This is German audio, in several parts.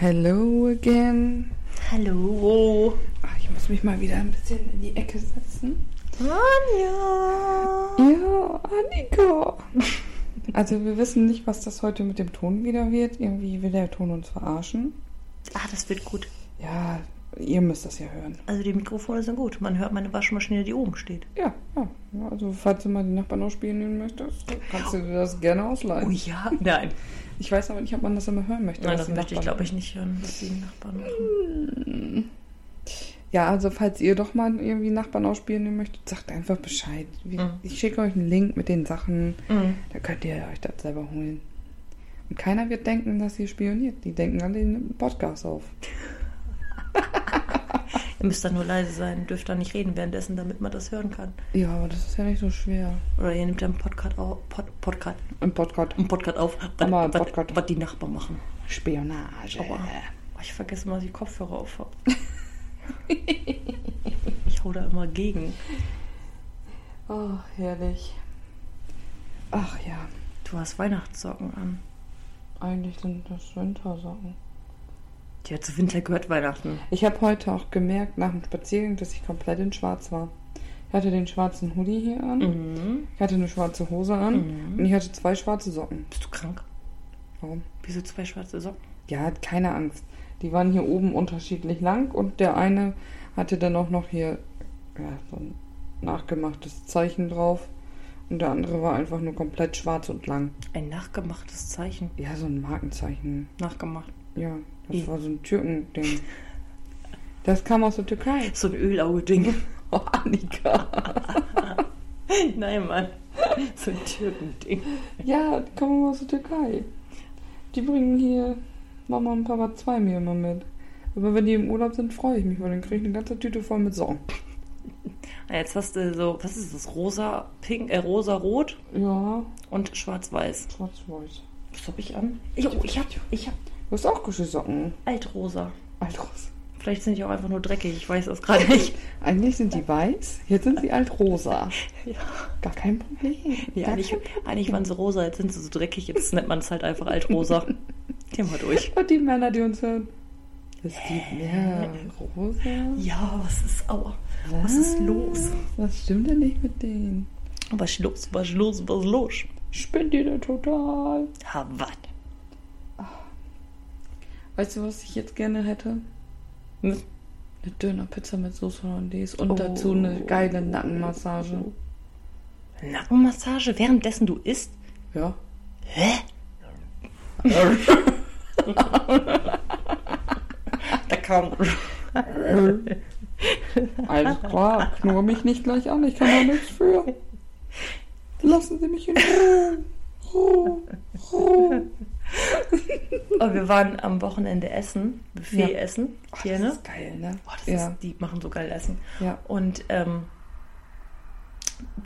Hello again. Hallo. Ach, ich muss mich mal wieder ein bisschen in die Ecke setzen. Anja. Ja, Annika. Also wir wissen nicht, was das heute mit dem Ton wieder wird. Irgendwie will der Ton uns verarschen. Ah, das wird gut. Ja, ihr müsst das ja hören. Also die Mikrofone sind gut. Man hört meine Waschmaschine, die oben steht. Ja, ja. ja, Also falls du mal die Nachbarn ausspielen möchtest, kannst du dir das gerne ausleihen. Oh ja. Nein. Ich weiß aber nicht, ob man das immer hören möchte. Nein, das möchte ich, glaube ich, nicht hören, was die Nachbarn machen. Ja, also falls ihr doch mal irgendwie Nachbarn ausspielen möchtet, sagt einfach Bescheid. Wir- Mhm. Ich schicke euch einen Link mit den Sachen. Mhm. Da könnt ihr euch das selber holen. Und keiner wird denken, dass ihr spioniert. Die denken an den Podcast auf. Ihr müsst dann nur leise sein, dürft dann nicht reden währenddessen, damit man das hören kann. Ja, aber das ist ja nicht so schwer. Oder ihr nehmt dann einen Podcast auf, Pod, Podcast, Im Podcast. einen Podcast auf, was, was, Podcast. was die Nachbarn machen. Spionage. Aua. Oh, ich vergesse mal, dass ich Kopfhörer auf habe. ich hau da immer gegen. Oh, herrlich. Ach ja, Du hast Weihnachtssocken an. eigentlich sind das Wintersocken. Ja, zu Winter gehört Weihnachten. Ich habe heute auch gemerkt nach dem Spaziergang, dass ich komplett in schwarz war. Ich hatte den schwarzen Hoodie hier an. Mhm. Ich hatte eine schwarze Hose an. Mhm. Und ich hatte zwei schwarze Socken. Bist du krank? Warum? Wieso zwei schwarze Socken? Ja, hat keine Angst. Die waren hier oben unterschiedlich lang und der eine hatte dann auch noch hier ja, so ein nachgemachtes Zeichen drauf. Und der andere war einfach nur komplett schwarz und lang. Ein nachgemachtes Zeichen. Ja, so ein Markenzeichen. Nachgemacht. Ja, das war so ein Türkending. Das kam aus der Türkei. So ein Ölauge-Ding. Oh, Annika. Nein, Mann. So ein Türkending. Ja, die kommen aus der Türkei. Die bringen hier Mama und Papa zwei mir immer mit. Aber wenn die im Urlaub sind, freue ich mich, weil dann kriege ich eine ganze Tüte voll mit Socken. Ah, Jetzt hast du so, was ist das? Rosa, pink, äh, rosa-rot Ja, und schwarz-weiß. schwarz-weiß. Was hab ich an? Ich, oh, ich hab, ich hab Du hast auch Kuschelsocken. altrosa. Altros. Vielleicht sind die auch einfach nur dreckig, ich weiß das gerade nicht. Eigentlich sind die weiß, jetzt sind sie altrosa. Ja, Gar kein Problem. ja Gar eigentlich, kein Problem. eigentlich waren sie rosa, jetzt sind sie so dreckig, jetzt nennt man es halt einfach altrosa. Gehen wir durch. Und die Männer, die uns hören. Es gibt mehr rosa. Ja, was ist, aua, was ist los? Was stimmt denn nicht mit denen? Was ist los, was ist los, was ist los? Spinnt ihr denn total? Ha, was? Weißt du, was ich jetzt gerne hätte? Eine Dönerpizza mit Soße Hollandaise und Oh. dazu eine geile Nackenmassage. Nackenmassage, währenddessen du isst? Ja. Hä? da kam. Alles klar, knurr mich nicht gleich an, ich kann da nichts für. Lassen Sie mich in Ruhe. Ruhe. Ruhe. Oh, wir waren am Wochenende essen, Buffet Ja. essen. Ach, Hier, das ne? ist geil, ne? Oh, das ja. ist, die machen so geil Essen. ja. Und ähm,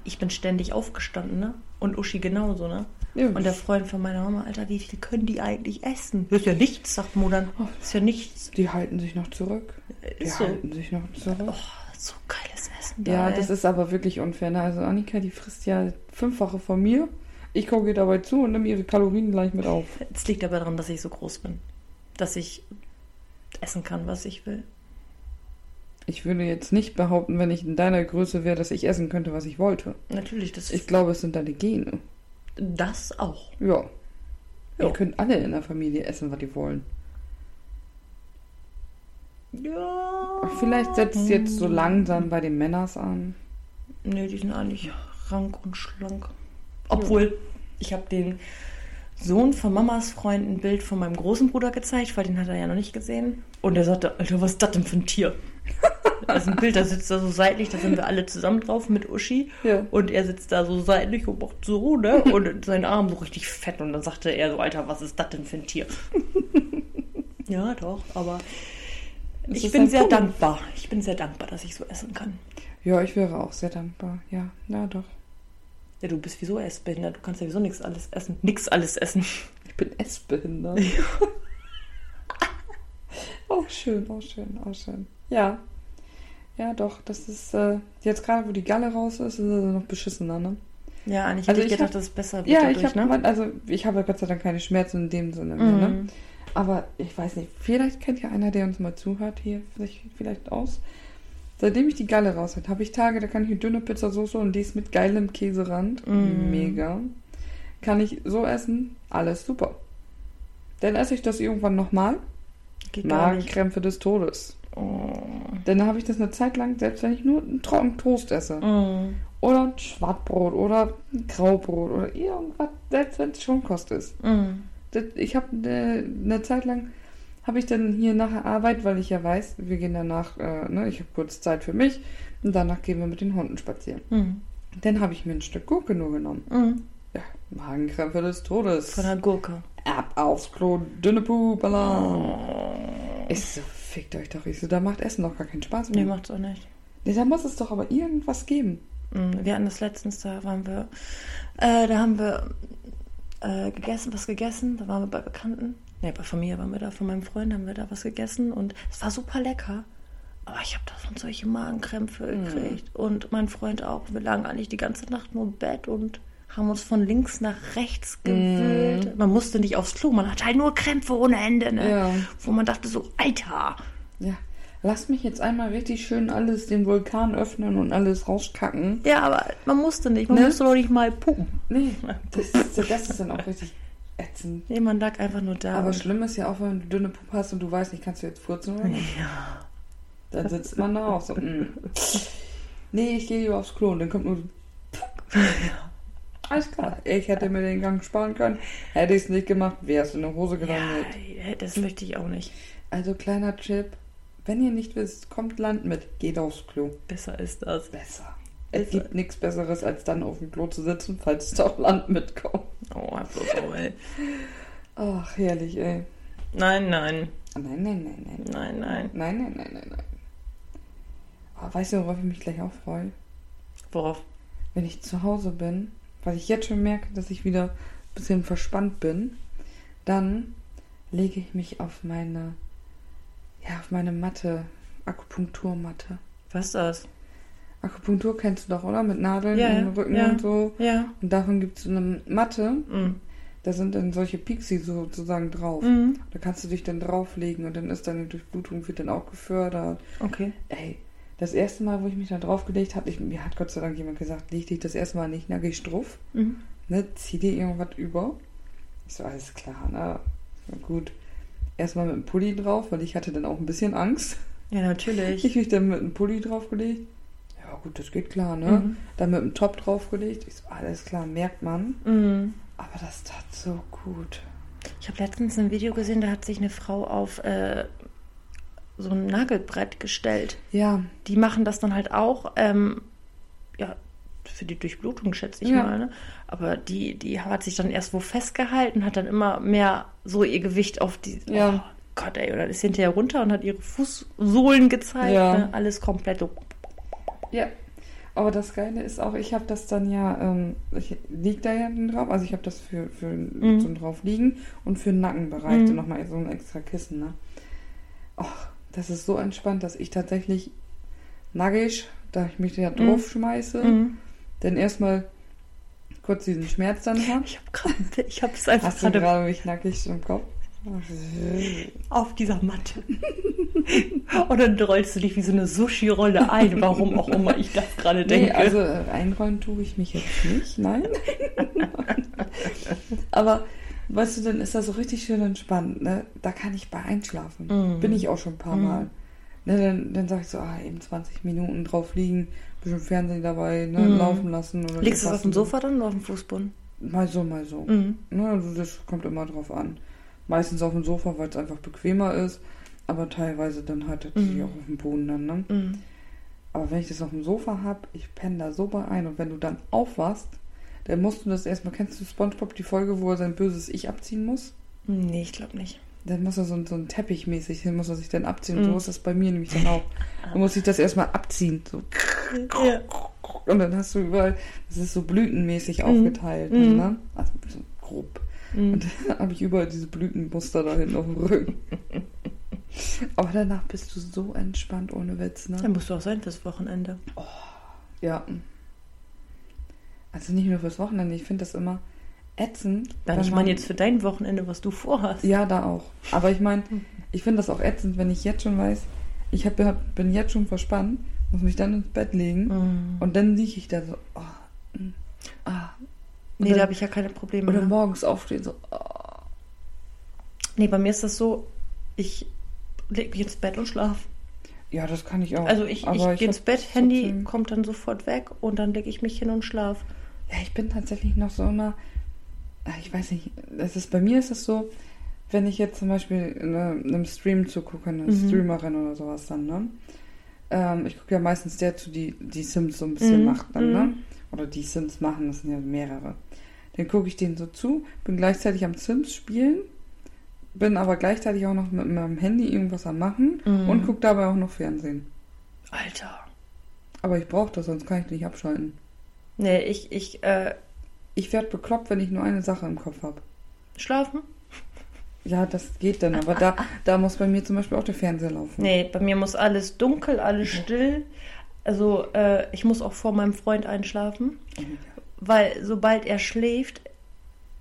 ich bin ständig aufgestanden, ne? Und Uschi genauso, ne? ja. Und der Freund von meiner Mama, Alter, wie viel können die eigentlich essen? Das ist ja nichts, sagt Mo dann. Oh. Das ist ja nichts. Die halten sich noch zurück. Die Ist so. halten sich noch zurück. Oh, so geiles Essen. Da, Ja, ey. das ist aber wirklich unfair. ne? Also Annika, die frisst ja fünffache von mir. Ich gucke ihr dabei zu und nehme ihre Kalorien gleich mit auf. Es liegt aber daran, dass ich so groß bin. Dass ich essen kann, was ich will. Ich würde jetzt nicht behaupten, wenn ich in deiner Größe wäre, dass ich essen könnte, was ich wollte. Natürlich, das Ich glaube, es sind deine Gene. Das auch. Ja. Ihr könnt alle in der Familie essen, was die wollen. Ja. Vielleicht setzt es jetzt so langsam bei den Männers an. Nee, die sind eigentlich rank und schlank. Obwohl, ich habe den Sohn von Mamas Freund ein Bild von meinem großen Bruder gezeigt, weil den hat er ja noch nicht gesehen. Und er sagte, Alter, was ist das denn für ein Tier? Das ist ein Bild, da sitzt er so seitlich, da sind wir alle zusammen drauf mit Uschi. Ja. Und er sitzt da so seitlich und macht so, ne? Und sein Arm so richtig fett. Und dann sagte er so, Alter, was ist das denn für ein Tier? ja, doch, aber Das ich bin sehr Punkt. dankbar. Ich bin sehr dankbar, dass ich so essen kann. Ja, ich wäre auch sehr dankbar. Ja, na doch. Ja, du bist wieso essbehindert? Du kannst ja wieso nichts alles essen. Nix alles essen. Ich bin essbehindert. auch schön, auch schön, auch schön. Ja. Ja, doch, das ist, äh, jetzt gerade, wo die Galle raus ist, ist es noch beschissener, ne? Ja, eigentlich Also hätte ich gedacht, hab- dass es besser wird Ja, dadurch, ich habe, ne? also ich habe ja Gott sei Dank keine Schmerzen in dem Sinne mehr, ne? Mhm. Aber ich weiß nicht, vielleicht kennt ja einer, der uns mal zuhört, hier sich vielleicht aus. Seitdem ich die Galle raus habe, habe ich Tage, da kann ich eine dünne Pizzasauce und die ist mit geilem Käserand. Mm. Mega. Kann ich so essen, alles super. Dann esse ich das irgendwann nochmal. Magenkrämpfe des Todes. Oh. Dann habe ich das eine Zeit lang, selbst wenn ich nur einen trockenen Toast esse. Mm. Oder ein Schwarzbrot oder ein Graubrot oder irgendwas, selbst wenn es Schonkost ist. Mm. Das, ich habe eine, eine Zeit lang, habe ich dann hier nach der Arbeit, weil ich ja weiß, wir gehen danach, äh, ne, ich habe kurz Zeit für mich und danach gehen wir mit den Hunden spazieren. Mm. Dann habe ich mir ein Stück Gurke nur genommen. Mm. Ja, Magenkrämpfe des Todes. Von der Gurke. Ab aufs Klo, dünne Puh-Alarm. Oh. Ich so, fickt euch doch. Ich so, da macht Essen doch gar keinen Spaß mehr. Nee, macht's auch nicht. Nee, da muss es doch aber irgendwas geben. Mm, Wir hatten das letztens, da waren wir, äh, da haben wir äh, gegessen, was gegessen, da waren wir bei Bekannten, ne, bei Familie waren wir da, von meinem Freund haben wir da was gegessen und es war super lecker. Aber ich habe davon solche Magenkrämpfe Mhm. gekriegt und mein Freund auch. Wir lagen eigentlich die ganze Nacht nur im Bett und haben uns von links nach rechts Mhm. gewühlt. Man musste nicht aufs Klo, man hatte halt nur Krämpfe ohne Ende, ne? Ja. Wo man dachte so, Alter, Ja. Lass mich jetzt einmal richtig schön alles, den Vulkan öffnen und alles rauskacken. ja, aber man musste nicht, man Ne? musste doch nicht mal puppen. Nee, das, ist- das ist dann auch richtig ätzend. Nee, man lag einfach nur da. Aber schlimm ist ja auch, wenn du dünne Puppe hast und du weißt nicht, kannst du jetzt furzen oder nicht? Ja. Dann sitzt man da auch so. mm. Nee, ich gehe lieber aufs Klo und dann kommt nur so. Alles klar. Ich hätte mir den Gang sparen können. Hätte ich es nicht gemacht, wäre es in der Hose gelandet. Ja, das möchte ich auch nicht. Also kleiner Tipp. Wenn ihr nicht wisst, kommt Land mit, geht aufs Klo. Besser ist das. Besser. Es gibt nichts Besseres, als dann auf dem Klo zu sitzen, falls doch Land mitkommt. Oh, bloß auch, ey. Ach, herrlich, ey. Nein, nein. Nein, nein, nein, nein. Nein, nein. Nein, nein, nein, nein, nein. Oh, weißt du, worauf ich mich gleich auch freue? Worauf? Wenn ich zu Hause bin, weil ich jetzt schon merke, dass ich wieder ein bisschen verspannt bin, dann lege ich mich auf meine, ja, auf meine Matte, Akupunkturmatte. Was ist das? Akupunktur kennst du doch, oder? Mit Nadeln Ja, im Rücken ja. und so. Ja. Und davon gibt es eine Matte, Mhm. da sind dann solche Pixie sozusagen drauf. Mhm. Da kannst du dich dann drauflegen und dann ist deine Durchblutung wird dann auch gefördert. Okay. Ey, das erste Mal, wo ich mich da draufgelegt habe, mir hat Gott sei Dank jemand gesagt, leg dich das erste Mal nicht nackig struff, Mhm. ne, zieh dir irgendwas über. Ich so, alles klar, na, na gut. Erstmal mit dem Pulli drauf, weil ich hatte dann auch ein bisschen Angst. Ja, natürlich. Ich mich dann mit dem Pulli draufgelegt. Ja gut, das geht klar, ne? Mhm. Dann mit dem Top draufgelegt. Ich so, alles klar, merkt man. Mhm. Aber das tat so gut. Ich habe letztens ein Video gesehen, da hat sich eine Frau auf äh, so ein Nagelbrett gestellt. Ja, Die machen das dann halt auch, ähm, ja, für die Durchblutung, schätze ich Ja. mal. Ne? Aber die, die hat sich dann erst wo festgehalten, hat dann immer mehr so ihr Gewicht auf die. Ja. Oh Gott, ey, oder ist hinterher runter und hat ihre Fußsohlen gezeigt. Ja. Ne? Alles komplett so. Ja, aber das Geile ist auch, ich habe das dann ja, ähm, ich lieg da ja drauf, also ich habe das für, für Mhm. zum drauf liegen und für den Nackenbereich Mhm. dann nochmal so ein extra Kissen, ne? Och, das ist so entspannt, dass ich tatsächlich nackig, da ich mich da Mhm. drauf schmeiße, Mhm. dann erstmal kurz diesen Schmerz dann habe. Ich habe gerade, ich habe es einfach Hast du gerade mich nackig im Kopf? Auf dieser Matte. und dann rollst du dich wie so eine Sushi-Rolle ein, warum auch immer ich das gerade Nee, denke. also äh, einrollen tue ich mich jetzt nicht, nein. Aber weißt du, dann ist das so richtig schön entspannt, ne? Da kann ich bei einschlafen. Mhm. Bin ich auch schon ein paar Mhm. Mal. Ne, dann, dann sag ich so, ah, eben 20 Minuten drauf liegen, bisschen Fernsehen dabei, ne, Mhm. laufen lassen. Oder Liegst du auf dem so. Sofa dann oder auf dem Fußboden? Mal so, mal so. Mhm. Ne, also das kommt immer drauf an. Meistens auf dem Sofa, weil es einfach bequemer ist. Aber teilweise dann halt tatsächlich Mhm. auch auf dem Boden dann, ne? Mhm. Aber wenn ich das auf dem Sofa habe, ich penne da so bei ein und wenn du dann aufwachst, dann musst du das erstmal, kennst du Spongebob die Folge, wo er sein böses Ich abziehen muss? Nee, ich glaube nicht. Dann muss er so, so ein Teppich mäßig, den muss er sich dann abziehen. Und Mhm. so ist das bei mir nämlich dann auch. Dann muss ich das erstmal abziehen. So. Ja. Und dann hast du überall, das ist so blütenmäßig Mhm. aufgeteilt. Mhm. Ne? Also so grob. Mhm. Und dann habe ich überall diese Blütenmuster da hinten auf dem Rücken. Aber danach bist du so entspannt ohne Witz, ne? Dann musst du auch sein fürs Wochenende. Ja. Also nicht nur fürs Wochenende, ich finde das immer, ätzend. Wenn ich meine jetzt für dein Wochenende, was du vorhast. Ja, da auch. Aber ich meine, ich finde das auch ätzend, wenn ich jetzt schon weiß, ich hab, bin jetzt schon verspannt, muss mich dann ins Bett legen Mm. und dann liege ich da so, oh, mm, ah. Nee, dann- da habe ich ja keine Probleme. Oder mehr. morgens aufstehen, so, oh. Nee, bei mir ist das so, ich leg mich ins Bett und schlaf. Ja, das kann ich auch. Also ich, Aber ich gehe ins Bett, Handy trotzdem- kommt dann sofort weg und dann lege ich mich hin und schlaf. Ja, ich bin tatsächlich noch so immer, ah, ich weiß nicht, das ist, bei mir ist es so, wenn ich jetzt zum Beispiel in einem einem Stream zugucke, eine Mhm. Streamerin oder sowas dann, ne? Ähm, ich gucke ja meistens der zu, die die Sims so ein bisschen Mhm, macht dann, ne? mhm. Oder die Sims machen, das sind ja mehrere. Dann gucke ich denen so zu, bin gleichzeitig am Sims spielen, bin aber gleichzeitig auch noch mit meinem Handy irgendwas am machen Mhm. und gucke dabei auch noch Fernsehen. Alter. Aber ich brauche das, sonst kann ich nicht abschalten. Nee, ich, ich, äh, Ich werde bekloppt, wenn ich nur eine Sache im Kopf habe. schlafen? Ja, das geht dann, aber da, da muss bei mir zum Beispiel auch der Fernseher laufen. Nee, bei mir muss alles dunkel, alles still. Also, äh, ich muss auch vor meinem Freund einschlafen, weil sobald er schläft,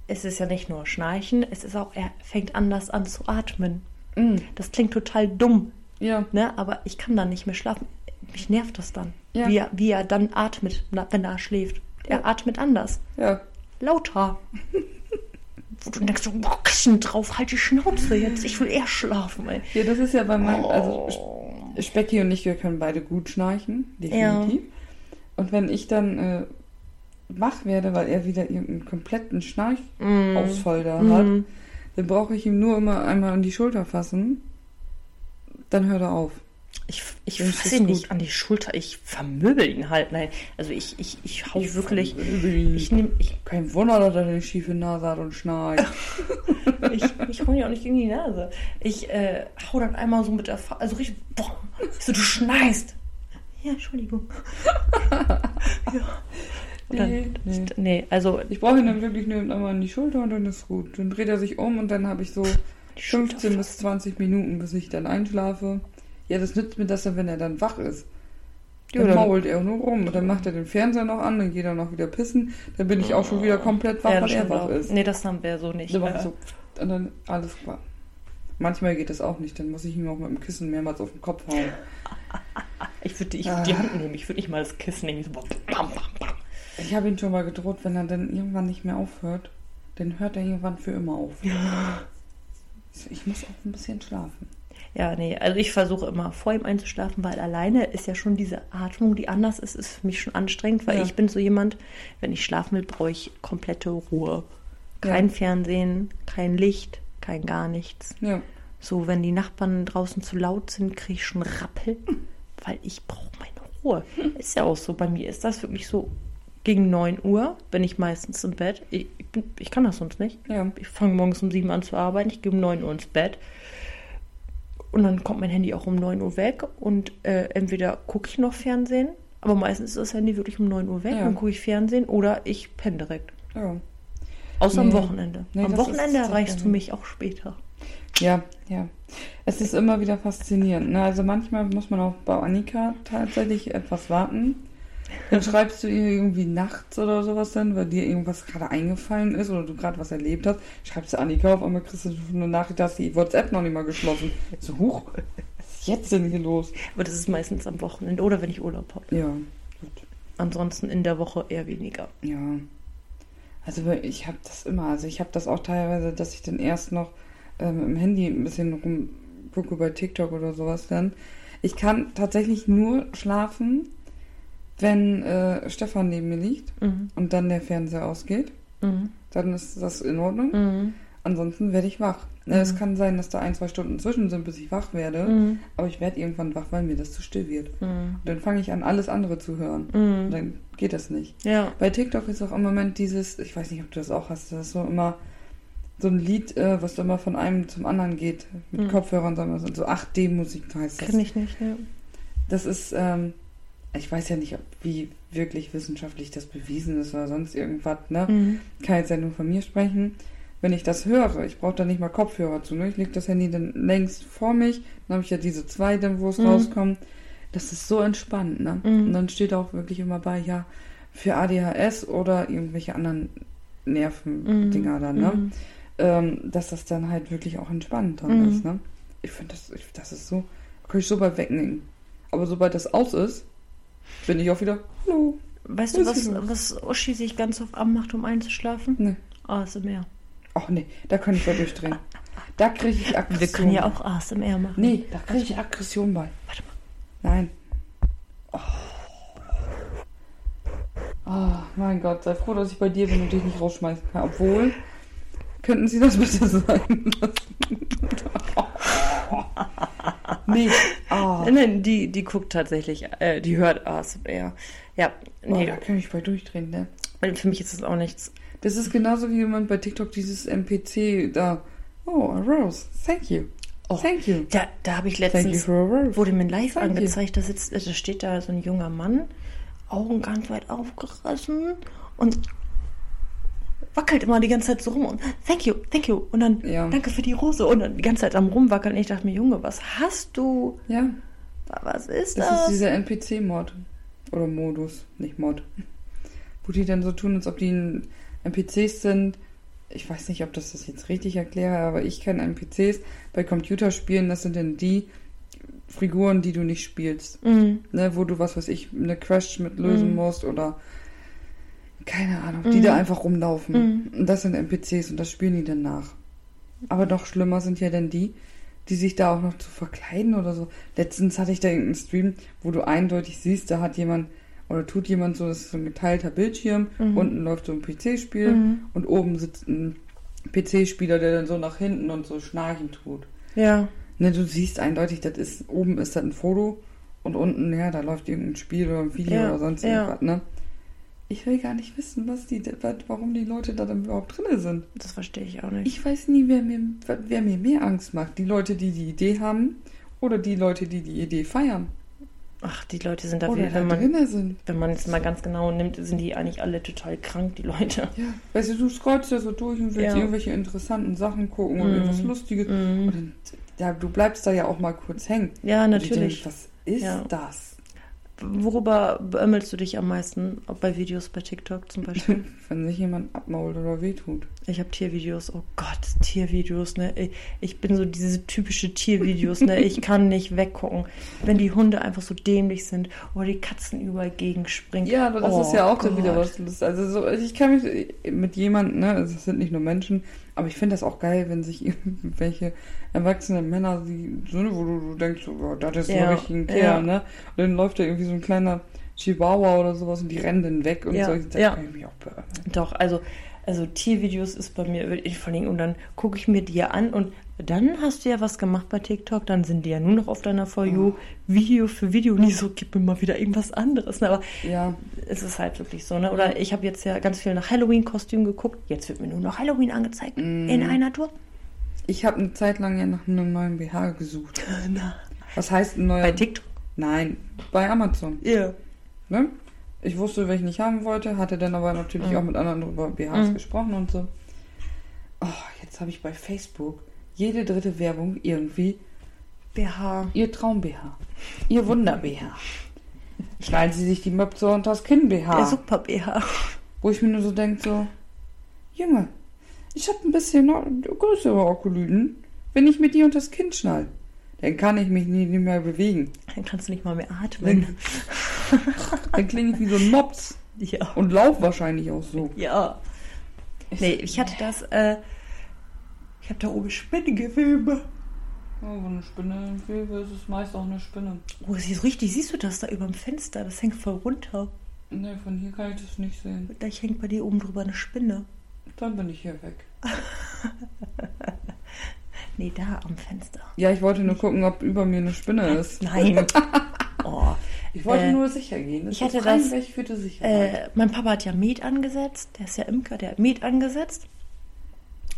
es ist ja nicht nur Schnarchen, es ist auch, er fängt anders an zu atmen. Mm, Das klingt total dumm, ja, ne? Aber ich kann dann nicht mehr schlafen. Mich nervt das dann, Ja. wie, er, wie er dann atmet, wenn er schläft. Er Ja. atmet anders, ja. lauter. Wo du denkst, so, boah, Kissen drauf, halt die Schnauze jetzt, ich will eher schlafen, ey. Ja, das ist ja bei meinem, also Oh. Sp- Specki und ich, wir können beide gut schnarchen, definitiv. Und wenn ich dann äh, wach werde, weil er wieder irgendeinen kompletten Schnarchausfall da hat, Mhm. dann brauche ich ihm nur immer einmal an die Schulter fassen, dann hört er auf. Ich, ich fasse ihn nicht an die Schulter, ich vermöbel ihn halt. Nein, also ich, ich, ich hau wirklich. Ich Ich, nehme, ich, kein Wunder, dass er eine schiefe Nase hat und schnarcht. ich, ich hau ihn auch nicht gegen die Nase. Ich äh, hau dann einmal so mit der Fa also richtig, boah, ich so, du schneist. Ja, Entschuldigung. ja. Dann, Nee, nee. nee, also Ich brauche ihn dann wirklich nur einmal an die Schulter und dann ist gut. Dann dreht er sich um und dann habe ich so die Schulter 15 bis 20 Minuten, bis ich dann einschlafe. Ja, das nützt mir das dann, wenn er dann wach ist. Dann dann- mault er nur rum und dann macht er den Fernseher noch an, dann geht er noch wieder pissen. Dann bin ich auch schon wieder komplett wach, Ja, weil er wach auch. ist. Nee, das haben wir so nicht. Dann so, und dann alles klar. Manchmal geht das auch nicht, dann muss ich ihm auch mit dem Kissen mehrmals auf den Kopf hauen. Ich würde ich Ah. die Hand nehmen, ich würde nicht mal das Kissen nehmen. So, bam, bam. Ich habe ihn schon mal gedroht, wenn er dann irgendwann nicht mehr aufhört, dann hört er irgendwann für immer auf. So, Ich muss auch ein bisschen schlafen. Ja, nee, also ich versuche immer vor ihm einzuschlafen, weil alleine ist ja schon diese Atmung, die anders ist, ist für mich schon anstrengend, weil Ja. ich bin so jemand, wenn ich schlafen will, brauche ich komplette Ruhe. Kein Ja. Fernsehen, kein Licht, kein gar nichts. Ja. So, wenn die Nachbarn draußen zu laut sind, kriege ich schon Rappel, weil ich brauche meine Ruhe. Ist ja auch so, bei mir ist das wirklich so, gegen 9 Uhr bin ich meistens im Bett. Ich, ich, ich kann das sonst nicht. Ja. Ich fange morgens um 7 an zu arbeiten, ich gehe um 9 Uhr ins Bett. Und dann kommt mein Handy auch um 9 Uhr weg und äh, entweder gucke ich noch Fernsehen, aber meistens ist das Handy wirklich um 9 Uhr weg, Ja. dann gucke ich Fernsehen oder ich penne direkt. Ja. Außer am Nee. Wochenende. Nee, am Wochenende erreichst du mich auch später. Ja, ja. Es ist immer wieder faszinierend. Ne? Also manchmal muss man auch bei Annika tatsächlich etwas warten. Dann schreibst du ihr irgendwie nachts oder sowas dann, weil dir irgendwas gerade eingefallen ist oder du gerade was erlebt hast. Schreibst du Annika auf einmal kriegst du eine Nachricht, dass die WhatsApp noch nicht mal geschlossen. So, huch, was ist jetzt denn hier los? Aber das ist meistens am Wochenende oder wenn ich Urlaub habe. Ja, gut. Ansonsten in der Woche eher weniger. Ja. Also ich habe das immer. Also ich habe das auch teilweise, dass ich dann erst noch ähm, im Handy ein bisschen rumgucke bei TikTok oder sowas dann. Ich kann tatsächlich nur schlafen, wenn äh, Stefan neben mir liegt Mhm. und dann der Fernseher ausgeht. Mhm. Dann ist das in Ordnung. Mhm. Ansonsten werde ich wach. Ne, Es kann sein, dass da ein, zwei Stunden zwischen sind, bis ich wach werde. Mhm. Aber ich werde irgendwann wach, weil mir das zu still wird. Mhm. Dann fange ich an, alles andere zu hören. Und Mhm. dann geht das nicht. Ja. Bei TikTok ist auch im Moment dieses, ich weiß nicht, ob du das auch hast, das ist so immer so ein Lied, äh, was immer von einem zum anderen geht, mit Mhm. Kopfhörern, so 8D-Musik heißt das. Kenn ich nicht, ja. Das ist, ähm, ich weiß ja nicht, ob, wie wirklich wissenschaftlich das bewiesen ist oder sonst irgendwas, ne? Mhm. Kann jetzt ja nur von mir sprechen. Wenn ich das höre, ich brauche da nicht mal Kopfhörer zu, ne? Ich lege das Handy dann längst vor mich, dann habe ich ja diese zwei, dann wo es Mhm. rauskommt. Das ist so entspannt, ne? Mhm. Und dann steht auch wirklich immer bei, ja, für ADHS oder irgendwelche anderen Nervendinger dann, ne? Mhm. Ähm, dass das dann halt wirklich auch entspannend dann Mhm. ist, ne? Ich finde das, ich, das ist so, kann ich so bald wegnehmen. Aber sobald das aus ist, bin ich auch wieder, hallo. Weißt du, Was was, Uschi sich ganz oft anmacht, um einzuschlafen? Ne. ASMR. Ach nee, da kann ich bei durchdrehen. Da kriege ich Aggression. Wir können ja auch ASMR machen. Nee, da kriege ich Aggression bei. Warte mal. Nein. Oh. oh, mein Gott, sei froh, dass ich bei dir bin und dich nicht rausschmeißen kann. Obwohl, könnten Sie das bitte sein lassen? nee. Oh. Nein, die, die guckt tatsächlich, äh, die hört ASMR. Ja, Oh, nee, da kann ich bei durchdrehen, ne? für mich ist das auch nichts. Das ist genauso wie jemand bei TikTok dieses NPC da. Oh, a rose. Thank you. Oh, Thank you. Da, da habe ich Thank you letztens, for wurde mir live Thank angezeigt, da sitzt, da steht da so ein junger Mann, Augen ganz weit aufgerissen und wackelt immer die ganze Zeit so rum und thank you, thank you und dann Ja. danke für die Rose und dann die ganze Zeit am rumwackeln. Ich dachte mir, Junge, was hast du? Ja, Was ist das das? ist dieser NPC-Mod. Oder Modus, nicht Mod. Wo die dann so tun, als ob die NPCs sind. Ich weiß nicht, ob das das jetzt richtig erkläre, aber ich kenne NPCs bei Computerspielen. Das sind dann die Figuren, die du nicht spielst. Mhm. Ne, wo du, was weiß ich, eine Crash mit lösen Mhm. musst oder keine Ahnung, die Mhm. da einfach rumlaufen. Mhm. Und das sind NPCs und das spielen die dann nach. Aber noch schlimmer sind ja dann die, die sich da auch noch zu verkleiden oder so. Letztens hatte ich da irgendeinen Stream, wo du eindeutig siehst, da hat jemand oder tut jemand so, das ist so ein geteilter Bildschirm, Mhm. unten läuft so ein PC-Spiel Mhm. und oben sitzt ein PC-Spieler, der dann so nach hinten und so schnarchen tut. Ja. Ne, du siehst eindeutig, das ist, oben ist das ein Foto und unten, ja, da läuft irgendein Spiel oder ein Video Ja, oder sonst ja. irgendwas, ne? Ich will gar nicht wissen, was die, warum die Leute da dann überhaupt drin sind. Das verstehe ich auch nicht. Ich weiß nie, wer mir, wer mir mehr Angst macht. Die Leute, die die Idee haben oder die Leute, die die Idee feiern. Ach, die Leute sind da, oder wie, da wenn man, drinnen sind. wenn man es mal ganz genau nimmt, sind die eigentlich alle total krank, die Leute. Ja, weißt du, du scrollst da so durch und willst Ja. irgendwelche interessanten Sachen gucken und Mhm. irgendwas Lustiges. Mhm. Und dann, ja, du bleibst da ja auch mal kurz hängen. Ja, Und ich natürlich. Denk, was ist Ja. das? Worüber beömmelst du dich am meisten? Ob bei Videos bei TikTok zum Beispiel? Wenn sich jemand abmault oder wehtut. Ich habe Tiervideos. Oh Gott, Tiervideos, ne? Ich- Ich bin so diese typische Tiervideos, ne? Ich kann nicht weggucken. Wenn die Hunde einfach so dämlich sind oder die Katzen überall gegenspringen. Ja, aber das Oh ist ja auch dann wieder Gott. was. Also so, ich kann mich mit jemandem, ne, also es sind nicht nur Menschen, aber ich finde das auch geil, wenn sich irgendwelche erwachsene Männer, die, so, ne, wo du, du denkst, oh, das ist so Ja, richtig ein Kerl, ja. ne? Und dann läuft da irgendwie so ein kleiner Chihuahua oder sowas und die rennen dann weg und Ja, so. Da ja. kann ich mich auch beömmeln. Doch, also, also Tiervideos ist bei mir wirklich vor allem, und dann gucke ich mir die ja an und dann hast du ja was gemacht bei TikTok, dann sind die ja nur noch auf deiner For You. Video für Video, nie so, gib mir mal wieder irgendwas anderes. Ne? Aber Ja, es ist halt wirklich so, ne? Oder ich habe jetzt ja ganz viel nach Halloween-Kostümen geguckt, jetzt wird mir nur noch Halloween angezeigt. Mm. In einer Tour. ich habe eine Zeit lang ja nach einem neuen BH gesucht. Na, Was heißt ein neuer? bei TikTok? Nein, bei Amazon. Ja. Ne? Ich wusste, welchen ich haben wollte, hatte dann aber natürlich Mhm. auch mit anderen über BHs Mhm. gesprochen und so. Oh, jetzt habe ich bei Facebook jede dritte Werbung irgendwie BH. ihr Traum-BH, ihr Wunder-BH. Schneiden Sie sich die Möpse unter das Kinn-BH. Der Super BH. Wo ich mir nur so denke, so, Junge, ich habe ein bisschen größere Okolyden. Wenn ich mir die unter das Kinn schnall, dann kann ich mich nie, nie mehr bewegen. Dann kannst du nicht mal mehr atmen. Dann klinge ich wie so ein Mops Ja. und lauf wahrscheinlich auch so. Ja. Nee, ich hatte das, äh, ich habe da oben Spinnengewebe. Oh, wenn eine Spinne will, ist es meist auch eine Spinne. Oh, das ist richtig, siehst du das da über dem Fenster? Das hängt voll runter. Ne, von hier kann ich das nicht sehen. Da hängt bei dir oben drüber eine Spinne. Dann bin ich hier weg. Nee, da am Fenster. Ja, ich wollte nur gucken, ob über mir eine Spinne ist. Nein. Oh. Ich wollte Äh, nur sicher gehen. ich hatte das, für die Sicherheit. Äh, mein Papa hat ja Met angesetzt. Der ist ja Imker, der hat Met angesetzt.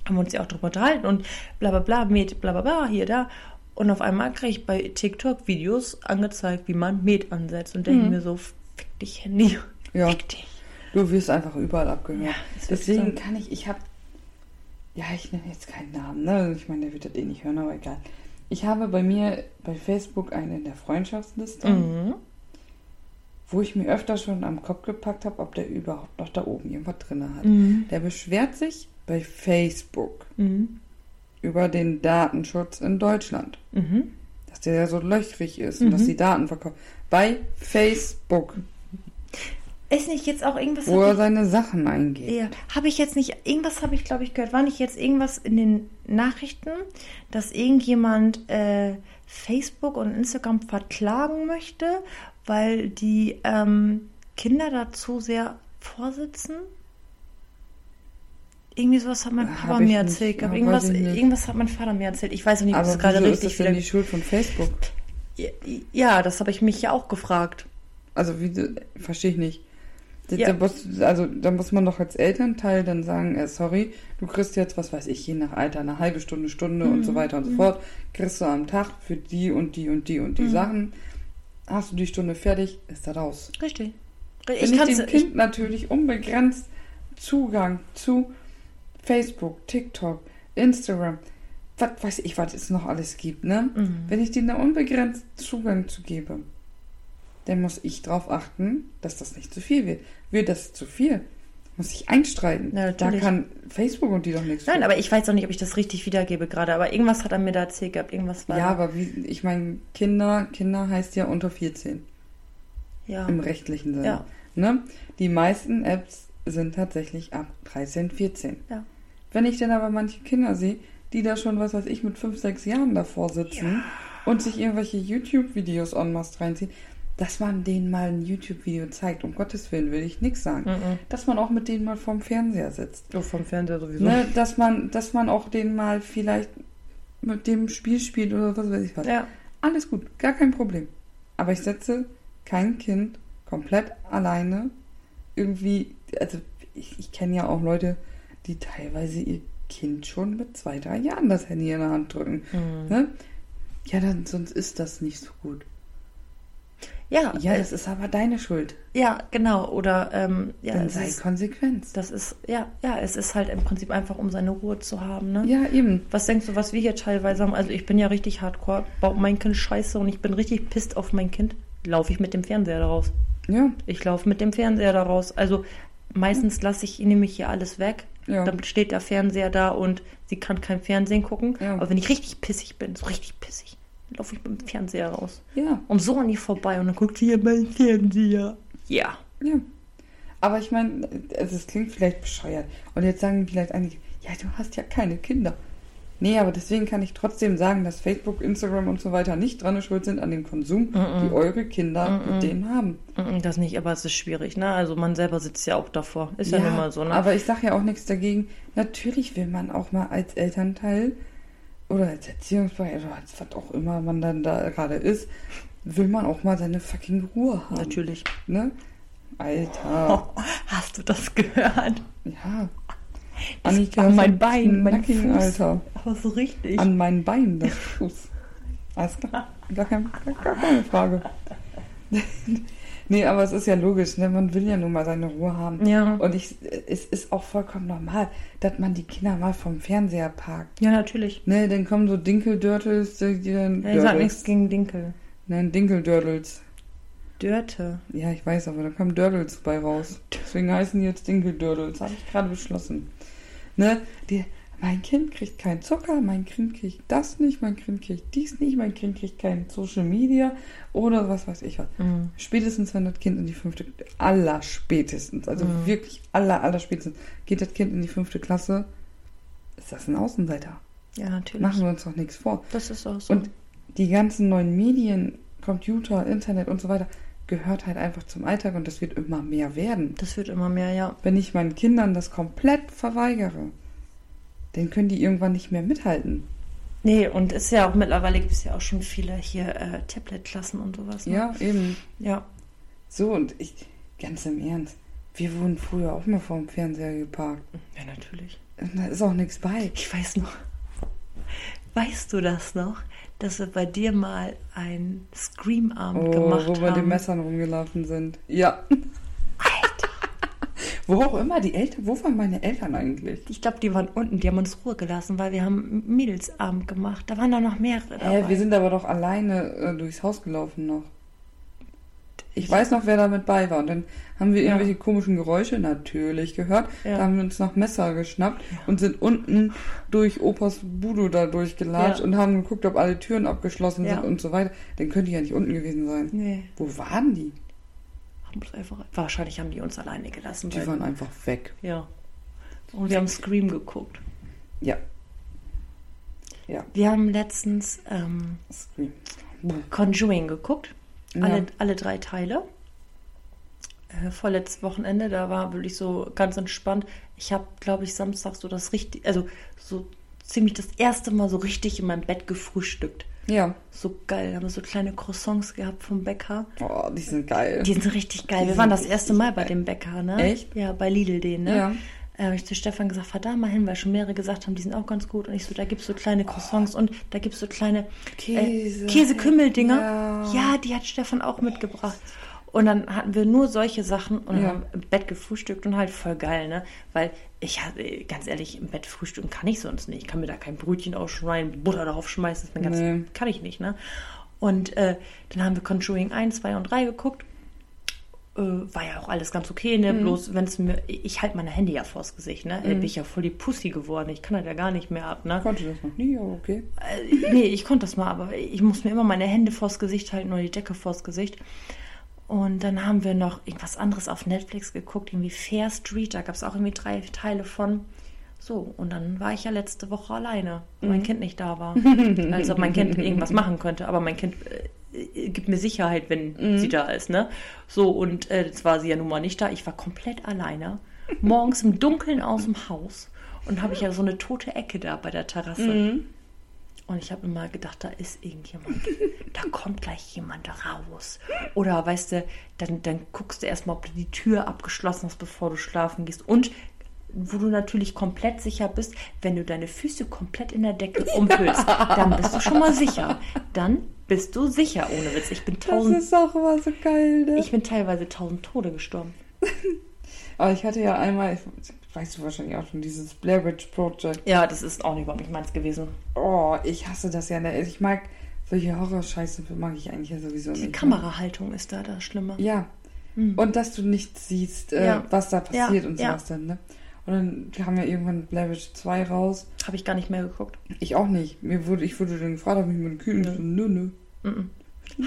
Haben wir uns ja auch drüber unterhalten und bla bla bla, Met, bla bla bla, hier, da. Und auf einmal kriege ich bei TikTok Videos angezeigt, wie man Met ansetzt. Und denke Mhm. mir so, fick dich, Handy. ja, Fick dich. du wirst einfach überall abgehört. Ja, Deswegen kann ich, ich habe, ja, ich nenne jetzt keinen Namen, ne? Ich meine, der wird das eh nicht hören, aber egal. Ich habe bei mir bei Facebook eine in der Freundschaftsliste. Mhm. wo ich mir öfter schon am Kopf gepackt habe, ob der überhaupt noch da oben irgendwas drin hat. Mhm. Der beschwert sich bei Facebook Mhm. über den Datenschutz in Deutschland. Mhm. Dass der ja so löchrig ist und dass die Daten verkauft. Bei Facebook, Ist nicht jetzt auch irgendwas... wo er seine Sachen eingeht. Ja, habe ich jetzt nicht, irgendwas habe ich glaube ich gehört, war nicht jetzt irgendwas in den Nachrichten, dass irgendjemand äh, Facebook und Instagram verklagen möchte, weil die ähm, Kinder dazu sehr vorsitzen? Irgendwie sowas hat mein Hab Papa mir nicht, erzählt. ja, irgendwas, nicht. irgendwas hat mein Vater mir erzählt. Ich weiß nicht, ob es gerade wieso ist richtig das denn die Schuld von Facebook? Ja, Ja, das habe ich mich ja auch gefragt. Also, wie, verstehe ich nicht. Ja. da muss, also, da muss man doch als Elternteil dann sagen, äh, sorry, du kriegst jetzt, was weiß ich, je nach Alter, eine halbe Stunde, Stunde und Mhm. so weiter und so fort, kriegst du am Tag für die und die und die und die Mhm. Sachen. Hast du die Stunde fertig, ist da raus. Richtig. Wenn Ich ich, dem Kind natürlich unbegrenzt Zugang zu Facebook, TikTok, Instagram, was weiß ich, was es noch alles gibt, ne? Mhm. Wenn ich denen da unbegrenzt Zugang zu gebe, dann muss ich darauf achten, dass das nicht zu viel wird. Wird das zu viel, muss ich einstreiten. Ja, da kann Facebook und die doch nichts Nein, für. aber ich weiß auch nicht, ob ich das richtig wiedergebe gerade. Aber irgendwas hat er mir da erzählt gehabt. Irgendwas war Ja, aber wie, ich meine, Kinder, Kinder heißt ja unter 14 ja. im rechtlichen Sinne. Ja. Ne? Die meisten Apps sind tatsächlich ab 13, 14. Ja. Wenn ich dann aber manche Kinder sehe, die da schon, was weiß ich, mit 5, 6 Jahren davor sitzen und sich irgendwelche YouTube-Videos en masse reinziehen, dass man denen mal ein YouTube-Video zeigt. Um Gottes Willen will ich nichts sagen. Mhm. Dass man auch mit denen mal vorm Fernseher sitzt. So vom Fernseher sowieso. Ne? Dass, man, dass man auch denen mal vielleicht mit dem Spiel spielt oder was weiß ich was. Ja. Alles gut, gar kein Problem. Aber ich setze kein Kind komplett alleine irgendwie, also ich, ich kenne ja auch Leute, die teilweise ihr Kind schon mit zwei, drei Jahren das Handy in der Hand drücken. Mhm. Ne? Ja, dann sonst ist das nicht so gut. Ja, Ja, äh, das ist aber deine Schuld. ja, genau. Oder ähm, ja, dann sei ist, konsequent. das ist ja, ja, es ist halt im Prinzip einfach, um seine Ruhe zu haben. Ne? Ja, eben. Was denkst du, was wir hier teilweise haben? Also ich bin ja richtig hardcore, baut mein Kind scheiße und ich bin richtig pisst auf mein Kind. Laufe ich mit dem Fernseher daraus. Ja, Ich laufe mit dem Fernseher daraus. Also meistens lasse ich nämlich hier alles weg. ja. Dann steht der Fernseher da und sie kann kein Fernsehen gucken. Ja. Aber wenn ich richtig pissig bin, so richtig pissig, laufe ich mit dem Fernseher raus. ja, Und so an ihr vorbei und dann guckt sie hier mein Fernseher. Ja. ja. Aber ich meine, also es klingt vielleicht bescheuert. Und jetzt sagen vielleicht einige, ja, du hast ja keine Kinder. Nee, aber deswegen kann ich trotzdem sagen, dass Facebook, Instagram und so weiter nicht dran schuld sind an dem Konsum, die eure Kinder mit denen haben. Mm, Das nicht, aber es ist schwierig, ne? Also man selber sitzt ja auch davor. Ist ja, nun mal so, ne? Aber ich sage ja auch nichts dagegen. Natürlich will man auch mal als Elternteil oder als Erziehungsbereit oder als was auch immer man dann da gerade ist, will man auch mal seine fucking Ruhe haben. Natürlich. Ne? Alter. Oh, hast du das gehört? Ja. Das Annika an mein ein Bein, mein Fuß. Alter. Aber so richtig. An meinen Beinen, das Fuß. Alles klar. Gar, kein, gar keine Frage. nee, aber es ist ja logisch, ne? Man will ja nun mal seine Ruhe haben. ja. Und ich, es ist auch vollkommen normal, dass man die Kinder mal vom Fernseher parkt. ja, natürlich. Ne, dann kommen so Dinkeldörtels, die dann. Ja, ich sag nichts gegen Dinkel. Nein, Dinkeldörtels. Dörte. Ja, ich weiß, aber da kommen Dörtels bei raus. Deswegen heißen die jetzt Dinkeldörtels. Habe ich gerade beschlossen. Ne, die, mein Kind kriegt keinen Zucker, mein Kind kriegt das nicht, mein Kind kriegt dies nicht, mein Kind kriegt kein Social Media oder was weiß ich was. Mhm. Spätestens, wenn das Kind in die fünfte, aller spätestens, also Mhm. wirklich aller, aller spätestens, geht das Kind in die fünfte Klasse, ist das ein Außenseiter. Ja, natürlich. Machen wir uns doch nichts vor. Das ist auch so. Und die ganzen neuen Medien, Computer, Internet und so weiter, gehört halt einfach zum Alltag und das wird immer mehr werden. das wird immer mehr, ja. Wenn ich meinen Kindern das komplett verweigere, dann können die irgendwann nicht mehr mithalten. Nee, und ist ja auch mittlerweile gibt es ja auch schon viele hier äh, Tablet-Klassen und sowas. Ne? Ja, eben. Ja. So, und ich, ganz im Ernst, wir wurden früher auch mal vorm Fernseher geparkt. Ja, natürlich. Und da ist auch nichts bei. Ich weiß noch. Weißt du das noch? Dass wir bei dir mal einen Scream-Abend Oh, gemacht wo wir haben. den Messern rumgelaufen sind. Ja. Wo auch immer, die Eltern, wo waren meine Eltern eigentlich? Ich glaube, die waren unten, die haben uns Ruhe gelassen, weil wir haben Mädelsabend gemacht. Da waren da noch mehrere dabei. Hä, wir sind aber doch alleine äh, durchs Haus gelaufen noch. Ich weiß noch, wer da mit bei war. Und dann haben wir Ja. irgendwelche komischen Geräusche natürlich gehört. Ja. Da haben wir uns noch Messer geschnappt und sind unten durch Opas Budo da durchgelatscht Ja. und haben geguckt, ob alle Türen abgeschlossen Ja. sind und so weiter. Dann könnte die ja nicht unten gewesen sein. Nee. Wo waren die? Haben uns einfach, wahrscheinlich haben die uns alleine gelassen. Die waren einfach weg. ja. Und wir haben Scream geguckt. Ja. Ja. Wir haben letztens ähm, Scream. Conjuring geguckt. Ja. Alle, alle drei Teile. Äh, vorletztes Wochenende, da war wirklich so ganz entspannt. Ich habe, glaube ich, Samstag so das richtig, also so ziemlich das erste Mal so richtig in meinem Bett gefrühstückt. Ja. So geil. Da haben wir so kleine Croissants gehabt vom Bäcker. Oh, die sind geil. Die sind richtig geil. Die Wir waren das erste Mal bei dem Bäcker, ne? Echt? Ja, bei Lidl den, ne? Ja. Äh, habe ich zu Stefan gesagt, fahr da mal hin, weil schon mehrere gesagt haben, die sind auch ganz gut. Und ich so, da gibt's so kleine Croissants und da gibt's so kleine Käse. äh, Käsekümmeldinger. Ja. Ja. die hat Stefan auch mitgebracht. Und dann hatten wir nur solche Sachen und Ja. haben im Bett gefrühstückt und halt voll geil, ne? Weil ich, ganz ehrlich, im Bett frühstücken kann ich sonst nicht. Ich kann mir da kein Brötchen ausschneiden, Butter drauf schmeißen, das ist mir ganz, Nee. kann ich nicht, ne? Und äh, dann haben wir Conjuring 1, 2 und 3 geguckt. Äh, war ja auch alles ganz okay, Mhm. ne? Bloß wenn es mir. Ich halte meine Hände ja vors Gesicht, ne? Äh, Bin ich ja voll die Pussy geworden. Ich kann das ja gar nicht mehr ab, ne? Ich konnte das noch nie, aber okay. Äh, nee, ich konnte das mal, aber ich muss mir immer meine Hände vors Gesicht halten oder die Decke vors Gesicht. Und dann haben wir noch irgendwas anderes auf Netflix geguckt, irgendwie Fair Street, da gab es auch irgendwie drei Teile von. So, und dann war ich ja letzte Woche alleine, weil mein Kind nicht da war. Als ob mein Kind irgendwas machen könnte, aber mein Kind äh, äh, gibt mir Sicherheit, wenn sie da ist, ne? So, und äh, jetzt war sie ja nun mal nicht da. Ich war komplett alleine. Morgens im Dunkeln aus dem Haus und habe ich ja so eine tote Ecke da bei der Terrasse. Und ich habe immer gedacht, da ist irgendjemand. Da kommt gleich jemand raus. Oder weißt du, dann, dann guckst du erstmal, ob du die Tür abgeschlossen hast, bevor du schlafen gehst. Und wo du natürlich komplett sicher bist, wenn du deine Füße komplett in der Decke umhüllst, dann bist du schon mal sicher. Dann bist du sicher, ohne Witz. Ich bin Das tausend, ist auch immer so geil, ne? ich bin teilweise tausend Tode gestorben. aber ich hatte ja einmal, ich, weißt du wahrscheinlich auch schon, dieses Blair Witch Project. Ja, das ist auch nicht überhaupt nicht meins gewesen. Oh, ich hasse das ja. Ne? Ich mag solche Horrorscheiße, mag ich eigentlich ja sowieso Die nicht. ne? Kamerahaltung ist da das Schlimme. Ja. Und dass du nicht siehst, äh, Ja. was da passiert Ja, und ja. sowas dann, ne? Und dann kam ja irgendwann Blair Witch 2 raus. Habe ich gar nicht mehr geguckt. Ich auch nicht. Mir wurde, ich wurde dann gefragt, ob ich mit dem Kühlen. Nö. So, nö, nö.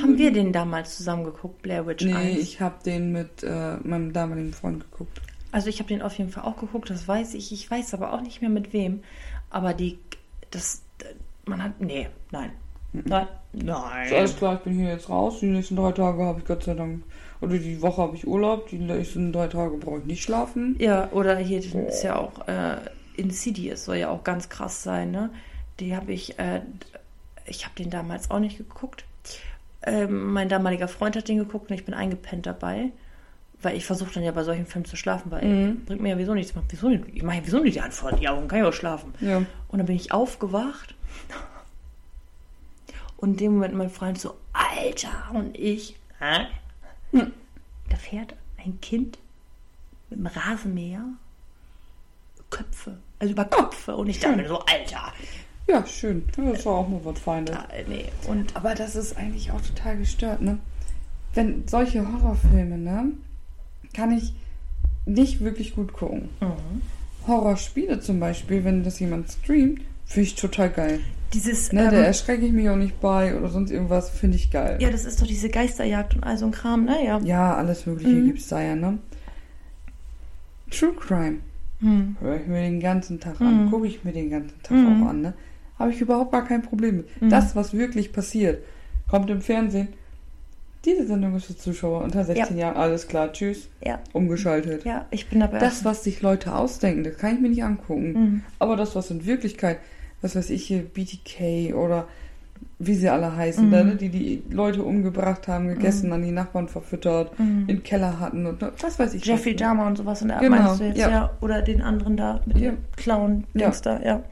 Haben wir den damals zusammen geguckt, Blair Witch Nee, 1? ich habe den mit äh, meinem damaligen Freund geguckt. Also ich habe den auf jeden Fall auch geguckt, das weiß ich. Ich weiß aber auch nicht mehr mit wem. Aber die, das, man hat, nee, nein. Nein, Ist nein. alles klar, ich bin hier jetzt raus. Die nächsten drei Tage habe ich Gott sei Dank, oder die Woche habe ich Urlaub. Die nächsten drei Tage brauche ich nicht schlafen. Ja, oder hier ist ja auch äh, Insidious soll ja auch ganz krass sein, ne? Die habe ich, äh, ich habe den damals auch nicht geguckt. Ähm, mein damaliger Freund hat den geguckt und ich bin eingepennt dabei. Weil ich versuche dann ja bei solchen Filmen zu schlafen, weil Mhm. bringt mir ja wieso nichts. Wieso? Ich mache ja wieso nicht die vor die Augen, kann ich auch schlafen. Ja. Und dann bin ich aufgewacht. Und in dem Moment mein Freund so, Alter, und ich, hä? Da fährt ein Kind mit einem Rasenmäher Köpfe, also über Köpfe. Und ich dachte mir so, Alter. Ja, schön. Ja, Das war auch mal was Feines. Ja, nee. Und Aber das ist eigentlich auch total gestört, ne? Wenn solche Horrorfilme, ne? Kann ich nicht wirklich gut gucken. mhm. Horrorspiele zum Beispiel, wenn das jemand streamt, finde ich total geil. dieses, Ne, da ähm, erschrecke ich mich auch nicht bei oder sonst irgendwas, finde ich geil. ja, das ist doch diese Geisterjagd und all so ein Kram, ne? Ja. Ja, alles Mögliche Mhm. gibt's da ja, ne? True Crime. Hm. Höre ich mir den ganzen Tag an, Mhm. gucke ich mir den ganzen Tag Mhm. auch an, ne? Habe ich überhaupt gar kein Problem mit. Mhm. Das, was wirklich passiert, kommt im Fernsehen. Diese Sendung ist für Zuschauer unter 16 Jahren, alles klar, tschüss, Ja, umgeschaltet. ja, ich bin dabei. Das, was sich Leute ausdenken, das kann ich mir nicht angucken. Mhm. Aber das, was in Wirklichkeit, was weiß ich hier, BTK oder wie sie alle heißen, Mhm. da, ne, die die Leute umgebracht haben, gegessen, an die Nachbarn verfüttert, Mhm. in Keller hatten und ne, was weiß ich. Jeffrey ne? Dahmer und sowas in der Art Genau, meinst du jetzt, ja. ja. Oder den anderen da mit Ja. dem Clown-Dings da, ja.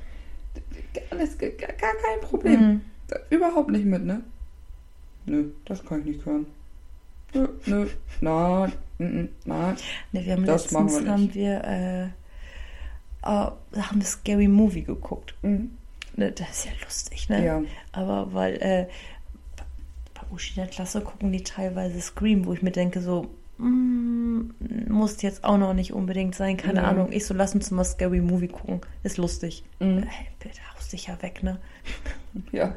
Alles gar, gar kein Problem. Mhm. Da- Überhaupt nicht mit, ne? Nö, das kann ich nicht hören. Nö, nö, nein, nein, nein. Ne, wir haben Das machen letztens wir haben wir, äh, äh, haben wir Scary Movie geguckt. Mhm. Ne, das ist ja lustig, ne? Ja. Aber weil, äh, Uschi der Klasse gucken die teilweise Scream, wo ich mir denke, so, mm, muss jetzt auch noch nicht unbedingt sein, keine Ja. Ahnung. Ich so, lass uns mal Scary Movie gucken. Ist lustig. Mhm. Ey, bitte, haust dich ja weg, ne? Ja.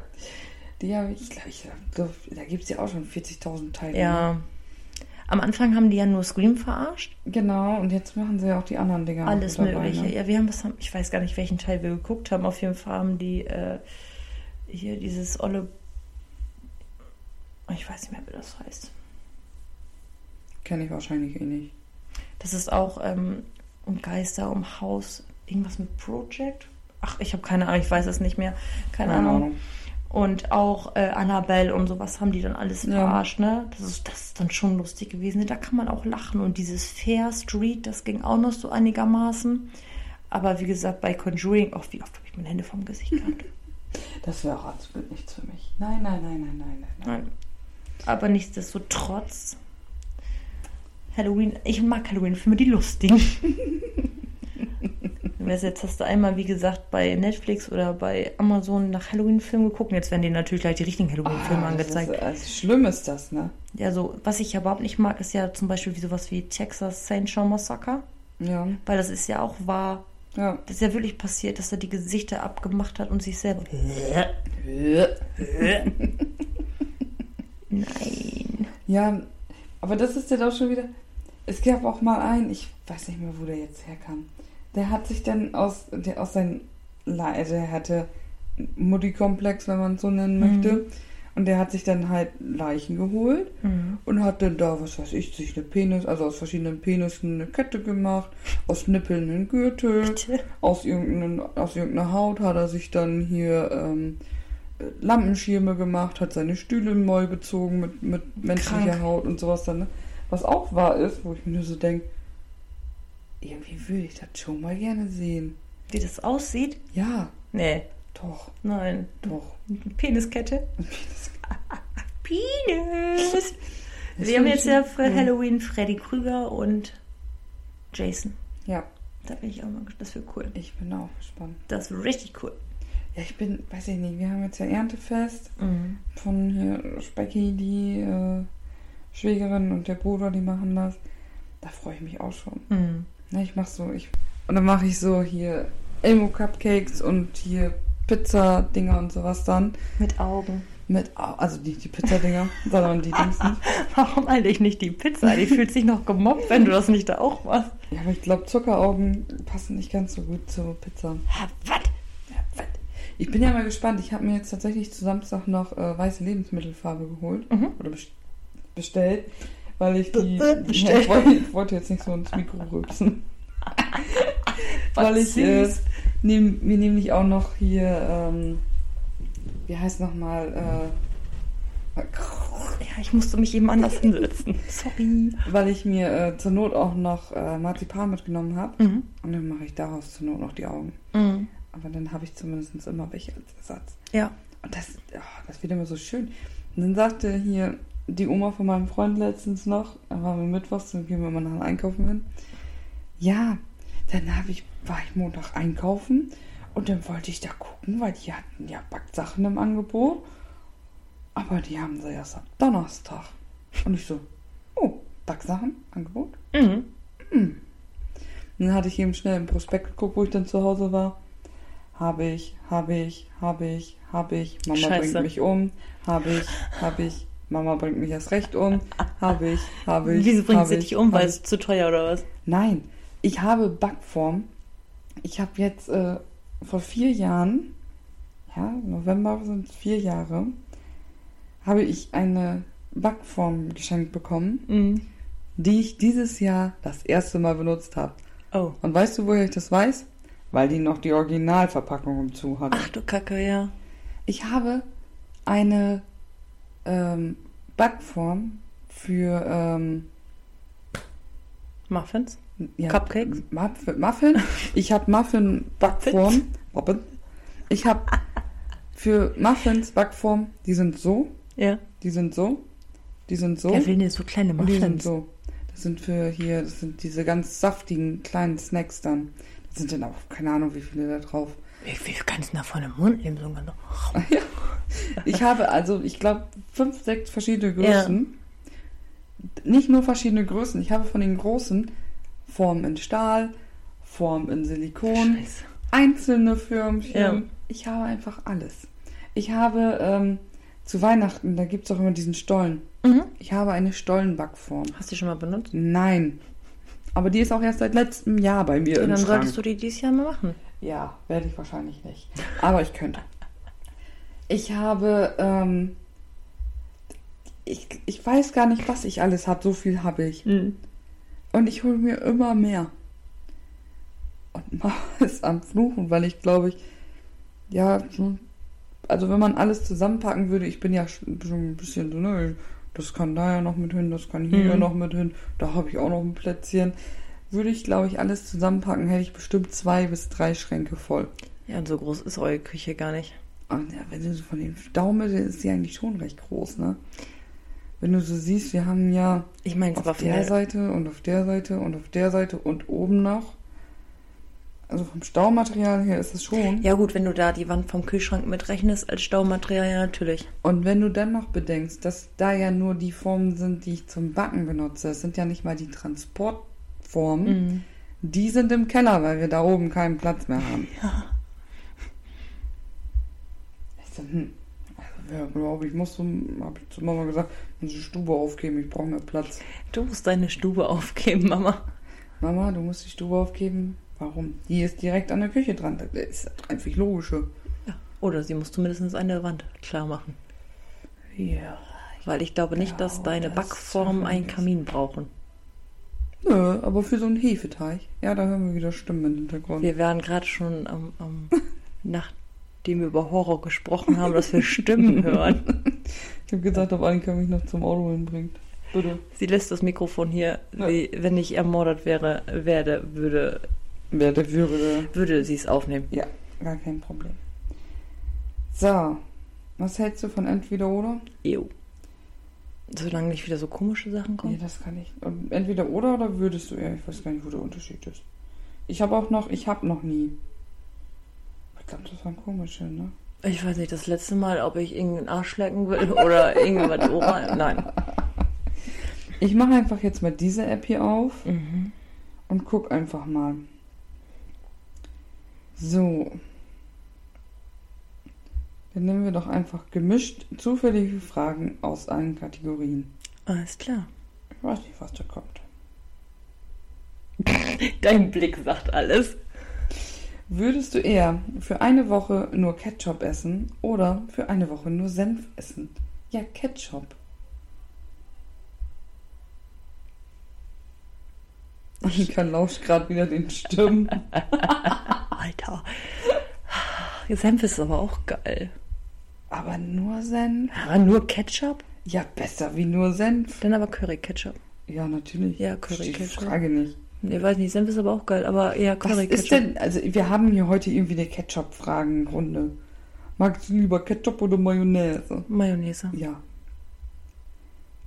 Die habe ich, glaube ich, da gibt es ja auch schon 40.000 Teile. Ja. Am Anfang haben die ja nur Scream verarscht. Genau, und jetzt machen sie ja auch die anderen Dinger. Alles Mögliche. Ne? Ja, wir haben was, haben- ich weiß gar nicht, welchen Teil wir geguckt haben. Auf jeden Fall haben die äh, hier dieses olle. Ich weiß nicht mehr, wie das heißt. Kenne ich wahrscheinlich eh nicht. Das ist auch ähm, um Geister, um Haus, irgendwas mit Project. Ach, ich habe keine Ahnung, ich weiß es nicht mehr. Keine, Ahnung. Und auch äh, Annabelle und sowas haben die dann alles Ja. verarscht, ne? Das ist, das ist dann schon lustig gewesen. Da kann man auch lachen. Und dieses Fair Street, das ging auch noch so einigermaßen. Aber wie gesagt, bei Conjuring, auch wie oft habe ich meine Hände vom Gesicht gehabt. Das wäre auch absolut nichts für mich. Nein, nein, nein, nein, nein, nein. nein. Aber nichtsdestotrotz, Halloween, ich mag Halloween-Filme, die lustigen. Jetzt hast du einmal, wie gesagt, bei Netflix oder bei Amazon nach Halloween-Filmen geguckt. Jetzt werden dir natürlich gleich die richtigen Halloween-Filme das angezeigt. Ist, also schlimm ist das, ne? Ja, so, was ich ja überhaupt nicht mag, ist ja zum Beispiel wie sowas wie Texas Chainsaw Massacre. Ja, Weil das ist ja auch wahr. ja. Das ist ja wirklich passiert, dass er die Gesichter abgemacht hat und sich selber. Nein. Ja, aber das ist ja doch schon wieder. Es gab auch mal einen, ich weiß nicht mehr, wo der jetzt herkam. Der hat sich dann aus, der aus seinem, also er hatte Mutti-Komplex, wenn man es so nennen möchte. Und der hat sich dann halt Leichen geholt Mhm. und hat dann da, was weiß ich, sich eine Penis, also aus verschiedenen Penissen eine Kette gemacht, aus Nippeln einen Gürtel, Bitte? aus, irgendeinen, aus irgendeiner Haut hat er sich dann hier ähm, äh, Lampenschirme gemacht, hat seine Stühle neu bezogen mit, mit menschlicher Krank. Haut und sowas dann. Ne? Was auch wahr ist, wo ich mir nur so denke, irgendwie würde ich das schon mal gerne sehen. Wie das aussieht? Ja, Nee. doch, Nein. doch. Peniskette? Penis! Wir haben jetzt ja für cool. Halloween Freddy Krüger und Jason. Ja, Da bin ich auch mal gespannt. Das wird cool. ich bin auch gespannt. Das wird richtig cool. Ja, ich bin, weiß ich nicht, wir haben jetzt ja Erntefest Mhm. von hier Specki, die äh, Schwägerin und der Bruder, die machen das. Da freue ich mich auch schon. Mhm. Ne, ich mach so, ich. Und dann mache ich so hier Elmo Cupcakes und hier Pizza-Dinger und sowas dann. Mit Augen. Mit, Au- also nicht die Pizza-Dinger, sondern die Dings nicht. Warum eigentlich nicht die Pizza? Die fühlt sich noch gemobbt, wenn du das nicht da auch machst. Ja, aber ich glaube, Zuckeraugen passen nicht ganz so gut zu Pizza. Ha, was? Ja, was? Ich bin ja mal gespannt. Ich habe mir jetzt tatsächlich zu Samstag noch äh, weiße Lebensmittelfarbe geholt. Mhm. Oder best- bestellt. Weil ich die. Ja, ich, wollte, ich wollte jetzt nicht so ins Mikro rülpsen. weil ich äh, nehm, mir nämlich auch noch hier, ähm, wie heißt nochmal, äh, Ja, ich musste mich eben anders hinsetzen. Sorry. weil ich mir äh, zur Not auch noch äh, Marzipan mitgenommen habe. Mhm. Und dann mache ich daraus zur Not noch die Augen. Mhm. Aber dann habe ich zumindest immer welche als Ersatz. Ja. Und das, oh, das wird immer so schön. Und dann sagte hier die Oma von meinem Freund letztens noch, da waren wir mittwochs, dann gehen wir mal nach Einkaufen hin. Ja, dann habe ich, war ich Montag einkaufen und dann wollte ich da gucken, weil die hatten ja Backsachen im Angebot. Aber die haben sie erst ab Donnerstag. Und ich so, oh, Backsachen, Angebot? Mhm. Und dann hatte ich eben schnell im Prospekt geguckt, wo ich dann zu Hause war. Habe ich, habe ich, habe ich, habe ich. Mama Scheiße. bringt mich um. Habe ich, habe ich. Mama bringt mich erst recht um. Habe ich, habe ich. Wieso bringt sie ich, dich um? Weil es zu teuer oder was? Nein, ich habe Backform. Ich habe jetzt äh, vor vier Jahren, ja, November sind es vier Jahre, habe ich eine Backform geschenkt bekommen, Mhm. die ich dieses Jahr das erste Mal benutzt habe. Oh. Und weißt du, woher ich das weiß? Weil die noch die Originalverpackung im Zu hat. Ach du Kacke, ja. Ich habe eine ähm, Backform für ähm, Muffins? ja, Cupcakes? Muff- Muffin. Ich habe Muffin-Backform. Muffin. Ich habe für Muffins Backform, die sind so, Ja. die sind so, die sind so Wer will denn so kleine und die sind Muffins? so. Das sind für hier, das sind diese ganz saftigen kleinen Snacks dann. Da sind dann auch keine Ahnung, wie viele da drauf. Wie viel kannst du da von dem Mund nehmen? So ganz Ja. Ich habe also, ich glaube, fünf, sechs verschiedene Größen. Nicht nur verschiedene Größen. Ich habe von den großen Formen in Stahl, Form in Silikon, Scheiße. einzelne Förmchen. Ja. Ich habe einfach alles. Ich habe ähm, zu Weihnachten, da gibt es auch immer diesen Stollen. Mhm. Ich habe eine Stollenbackform. Hast du die schon mal benutzt? Nein. Aber die ist auch erst seit letztem Jahr bei mir Ja, im dann Schrank. solltest du die dieses Jahr mal machen. Ja, werde ich wahrscheinlich nicht. Aber ich könnte. Ich habe, ähm, ich, ich weiß gar nicht, was ich alles habe. So viel habe ich. Mhm. Und ich hole mir immer mehr. Und Mama ist am Fluchen, weil ich glaube ich, ja, so- also wenn man alles zusammenpacken würde, ich bin ja schon schon ein bisschen so, ne, das kann da ja noch mit hin, das kann hier Mhm. noch mit hin, da habe ich auch noch ein Plätzchen. Würde ich, glaube ich, alles zusammenpacken, hätte ich bestimmt zwei bis drei Schränke voll. Ja, und so groß ist eure Küche gar nicht. Ja, wenn du so von den Daumen, ist die eigentlich schon recht groß, ne? Wenn du so siehst, wir haben ja Ich war auf der der Seite und auf der Seite und auf der Seite und oben noch. Also vom Staumaterial her ist es schon. Ja gut, wenn du da die Wand vom Kühlschrank mitrechnest als Staumaterial, ja natürlich. Und wenn du dann noch bedenkst, dass da ja nur die Formen sind, die ich zum Backen benutze, es sind ja nicht mal die Transportformen, Mhm. die sind im Keller, weil wir da oben keinen Platz mehr haben. Ja. Ich so, hm, also, ja, glaube ich, muss so, habe ich zu Mama gesagt, muss die Stube aufgeben, ich brauche mehr Platz. Du musst deine Stube aufgeben, Mama. Mama, du musst die Stube aufgeben. Warum? Die ist direkt an der Küche dran. Das ist einfach logische. Ja. Oder sie muss zumindest eine Wand klar machen. Ja. Weil ich glaube nicht, dass deine das Backformen einen Kamin brauchen. Nö, aber für so einen Hefeteig. Ja, da hören wir wieder Stimmen im Hintergrund. Wir waren gerade schon am, am nachdem wir über Horror gesprochen haben, dass wir Stimmen hören. Ich habe gesagt, ob Annika mich noch zum Auto hinbringt. Bitte. Sie lässt das Mikrofon hier. Ja. Sie, wenn ich ermordet wäre, werde, würde, Wer der würde. würde sie es aufnehmen. Ja, gar kein Problem. So. Was hältst du von entweder oder? Ew. Solange nicht wieder so komische Sachen Nee, kommen. das kann ich. Und entweder oder oder würdest du eher? Ich weiß gar nicht, wo der Unterschied ist. Ich habe auch noch, ich habe noch nie. Ich glaube, das waren komische, ne? Ich weiß nicht, das letzte Mal, ob ich irgendeinen Arsch lecken will oder irgendwas oral. Nein. Ich mache einfach jetzt mal diese App hier auf Mhm. und guck einfach mal. So. Dann nehmen wir doch einfach gemischt zufällige Fragen aus allen Kategorien. Alles klar. Ich weiß nicht, was da kommt. Dein Blick sagt alles. Würdest du eher für eine Woche nur Ketchup essen oder für eine Woche nur Senf essen? Ja, Ketchup. Annika lauscht gerade wieder den Stimmen. Alter. Senf ist aber auch geil. Aber nur Senf? Ja, nur Ketchup? Ja, besser wie nur Senf. Dann aber Curry-Ketchup. Ja, natürlich. Ja, Verstehe Curry-Ketchup. Die Frage nicht. Ich weiß nicht, Senf ist aber auch geil, aber eher Was Curry-Ketchup. ist denn, also wir haben hier heute irgendwie eine Ketchup-Fragenrunde. Magst du lieber Ketchup oder Mayonnaise? Mayonnaise. Ja.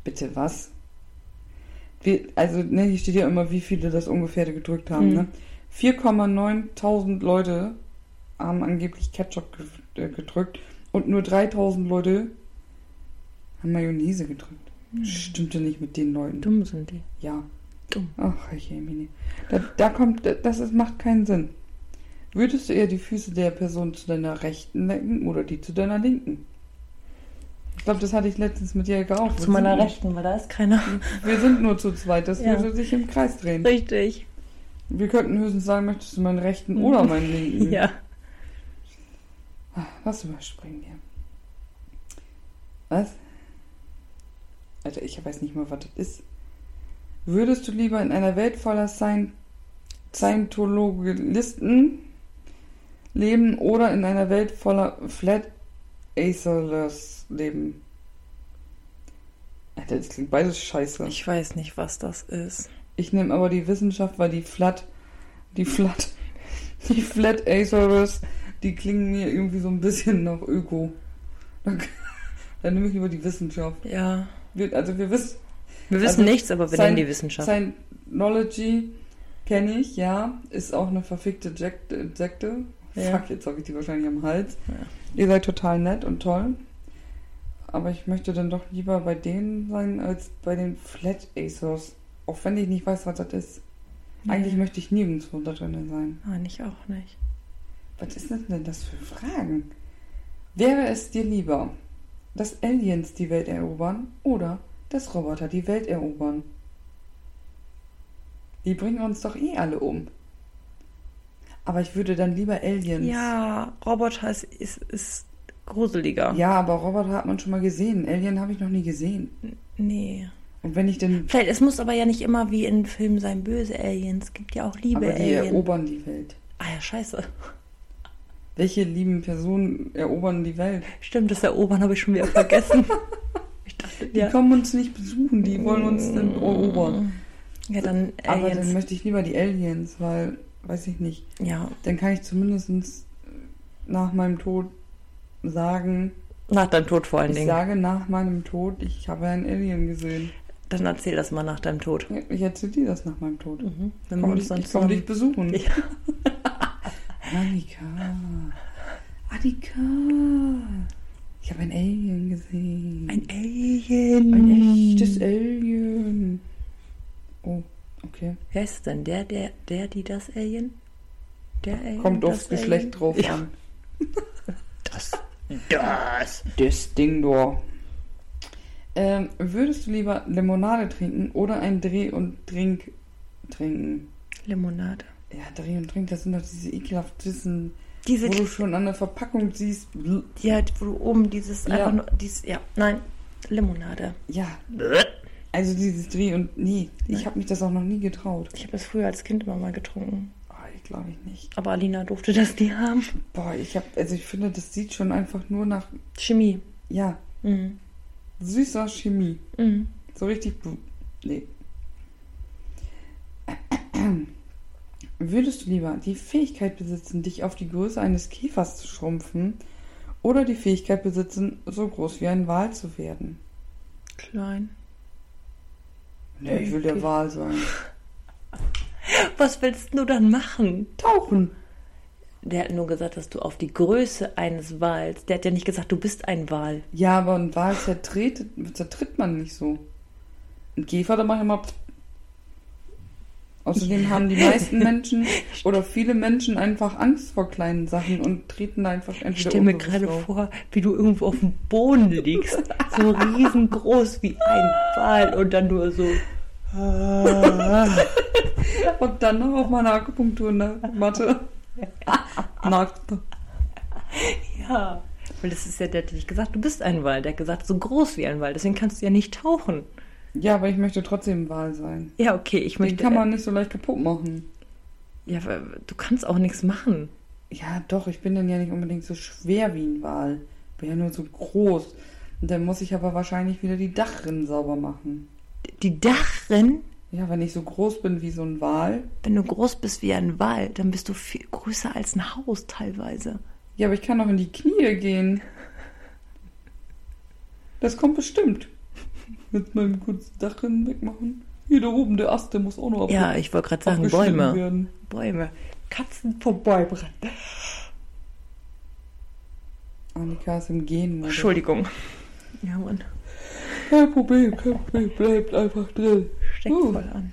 Bitte was? Wir, also, ne, hier steht ja immer, wie viele das ungefähr gedrückt haben, Mhm. ne? 4,9 Leute haben angeblich Ketchup äh, gedrückt und nur 3000 Leute haben Mayonnaise gedrückt. Stimmte nicht mit den Leuten. Dumm sind die. Ja. Dumm. Ach, ich Mini. Da, da kommt, das ist, macht keinen Sinn. Würdest du eher die Füße der Person zu deiner rechten lecken oder die zu deiner linken? Ich glaube, das hatte ich letztens mit Jäger auch. Zu meiner Rechten, weil da ist keiner. Wir sind nur zu zweit, das Ja. würde sich im Kreis drehen. Richtig. Wir könnten höchstens sagen, möchtest du meinen rechten oder meinen linken? Ja. Ah, Was überspringen wir? Was? Alter, ich weiß nicht mal, was das ist. Würdest du lieber in einer Welt voller Scient Scientologisten leben oder in einer Welt voller Flat Aetherless leben? Alter, das klingt beides scheiße. Ich weiß nicht, was das ist. Ich nehme aber die Wissenschaft, weil die Flat, die Flat, die Flat Acerus, die klingen mir irgendwie so ein bisschen nach Öko. Dann, dann nehme ich lieber die Wissenschaft. Ja. Wir, also wir wissen, Wir wissen Also, nichts, aber wir sein- nehmen die Wissenschaft. Scientology kenne ich, ja, ist auch eine verfickte Sekte. Ja. Fuck, jetzt habe ich die wahrscheinlich am Hals. Ja. Ihr seid total nett und toll. aber ich möchte dann doch lieber bei denen sein als bei den Flat Acers. Auch wenn ich nicht weiß, was das ist. Eigentlich möchte ich nirgendwo da drin sein. Nein, ich auch nicht. Was ist denn das für Fragen? Wäre es dir lieber, dass Aliens die Welt erobern oder dass Roboter die Welt erobern? Die bringen uns doch eh alle um. Aber ich würde dann lieber Aliens. Ja, Roboter ist, ist, ist gruseliger. Ja, aber Roboter hat man schon mal gesehen. Alien habe ich noch nie gesehen. Nee. Und wenn ich denn. Vielleicht, es muss aber ja nicht immer wie in Filmen sein, böse Aliens. Es gibt ja auch liebe Aber die Aliens. erobern die Welt. Ah ja, scheiße. Welche lieben Personen erobern die Welt? Stimmt, das Erobern habe ich schon wieder vergessen. ich dachte, Die ja. kommen uns nicht besuchen, die wollen uns dann erobern. Ja, dann Aber Aliens. dann möchte ich lieber die Aliens, weil, weiß ich nicht, ja, dann kann ich zumindest nach meinem Tod sagen, nach deinem Tod vor allen ich Dingen. sage nach meinem Tod, ich habe einen Alien gesehen. Dann erzähl das mal nach deinem Tod. Ich erzähle dir das nach meinem Tod. Mhm. Wenn wir Komm, uns ich dann ich komme dich besuchen. Ja. Annika. Annika. Ich habe ein Alien gesehen. Ein Alien. Ein echtes Alien. Oh, okay. Wer ist denn? Der, der, der, die, das Alien? Der Alien? Kommt das aufs Geschlecht Alien? drauf ja. an. Das. Das. Das Ding da. Ähm, würdest du lieber Limonade trinken oder ein Dreh- und Trink trinken? Limonade. Ja, Dreh- und Trink, das sind doch diese ekelhaften, Diese, wo du schon an der Verpackung siehst. die halt, wo du oben dieses Ja. einfach nur, dieses, ja, nein, Limonade. Ja, also dieses Dreh- und... Nee, ich habe mich das auch noch nie getraut. Ich habe das früher als Kind immer mal getrunken. Oh, ich glaube ich nicht. Aber Alina durfte das nie haben. Boah, ich habe... Also ich finde, das sieht schon einfach nur nach... Chemie. Ja, Mhm. süßer Chemie. Mhm. So richtig. Nee. Würdest du lieber die Fähigkeit besitzen, dich auf die Größe eines Käfers zu schrumpfen oder die Fähigkeit besitzen, so groß wie ein Wal zu werden? Klein. Nee, ich will der. Wal sein. Was willst du dann machen? Tauchen. Der hat nur gesagt, dass du auf die Größe eines Wals. Der hat ja nicht gesagt, du bist ein Wal. Ja, aber ein Wal zertritt, zertritt man nicht so. Ein Käfer, da mache ich immer. Außerdem haben die meisten Menschen oder viele Menschen einfach Angst vor kleinen Sachen und treten da einfach entweder Ich stelle mir gerade drauf. vor, wie du irgendwo auf dem Boden liegst. So riesengroß wie ein Wal und dann nur so. Und dann noch auf meiner Akupunkturmatte. Nackt. Ja. Weil das ist ja, der hat nicht gesagt, du bist ein Wal. Der hat gesagt, so groß wie ein Wal. Deswegen kannst du ja nicht tauchen. Ja, aber ich möchte trotzdem ein Wal sein. Ja, okay, ich Den möchte. kann man nicht so leicht kaputt machen. ja, aber du kannst auch nichts machen. Ja, doch, ich bin dann ja nicht unbedingt so schwer wie ein Wal. Bin ja nur so groß. Und dann muss ich aber wahrscheinlich wieder die Dachrinnen sauber machen. Die Dachrin, Ja, wenn ich so groß bin wie so ein Wal. wenn du groß bist wie ein Wal, dann bist du viel größer als ein Haus teilweise. Ja, aber ich kann doch in die Knie gehen. Das kommt bestimmt. Mit meinem kurzen Dachrinnen wegmachen. Hier da oben, der Ast, der muss auch noch ab- Ja, ich wollte gerade sagen, Bäume. werden. Bäume. Katzen vorbeibrennen. Annika ist im Gehen. Entschuldigung. Ja, Mann. Kein Problem, kein Problem, bleibt einfach drin. Steckt Uh. voll an.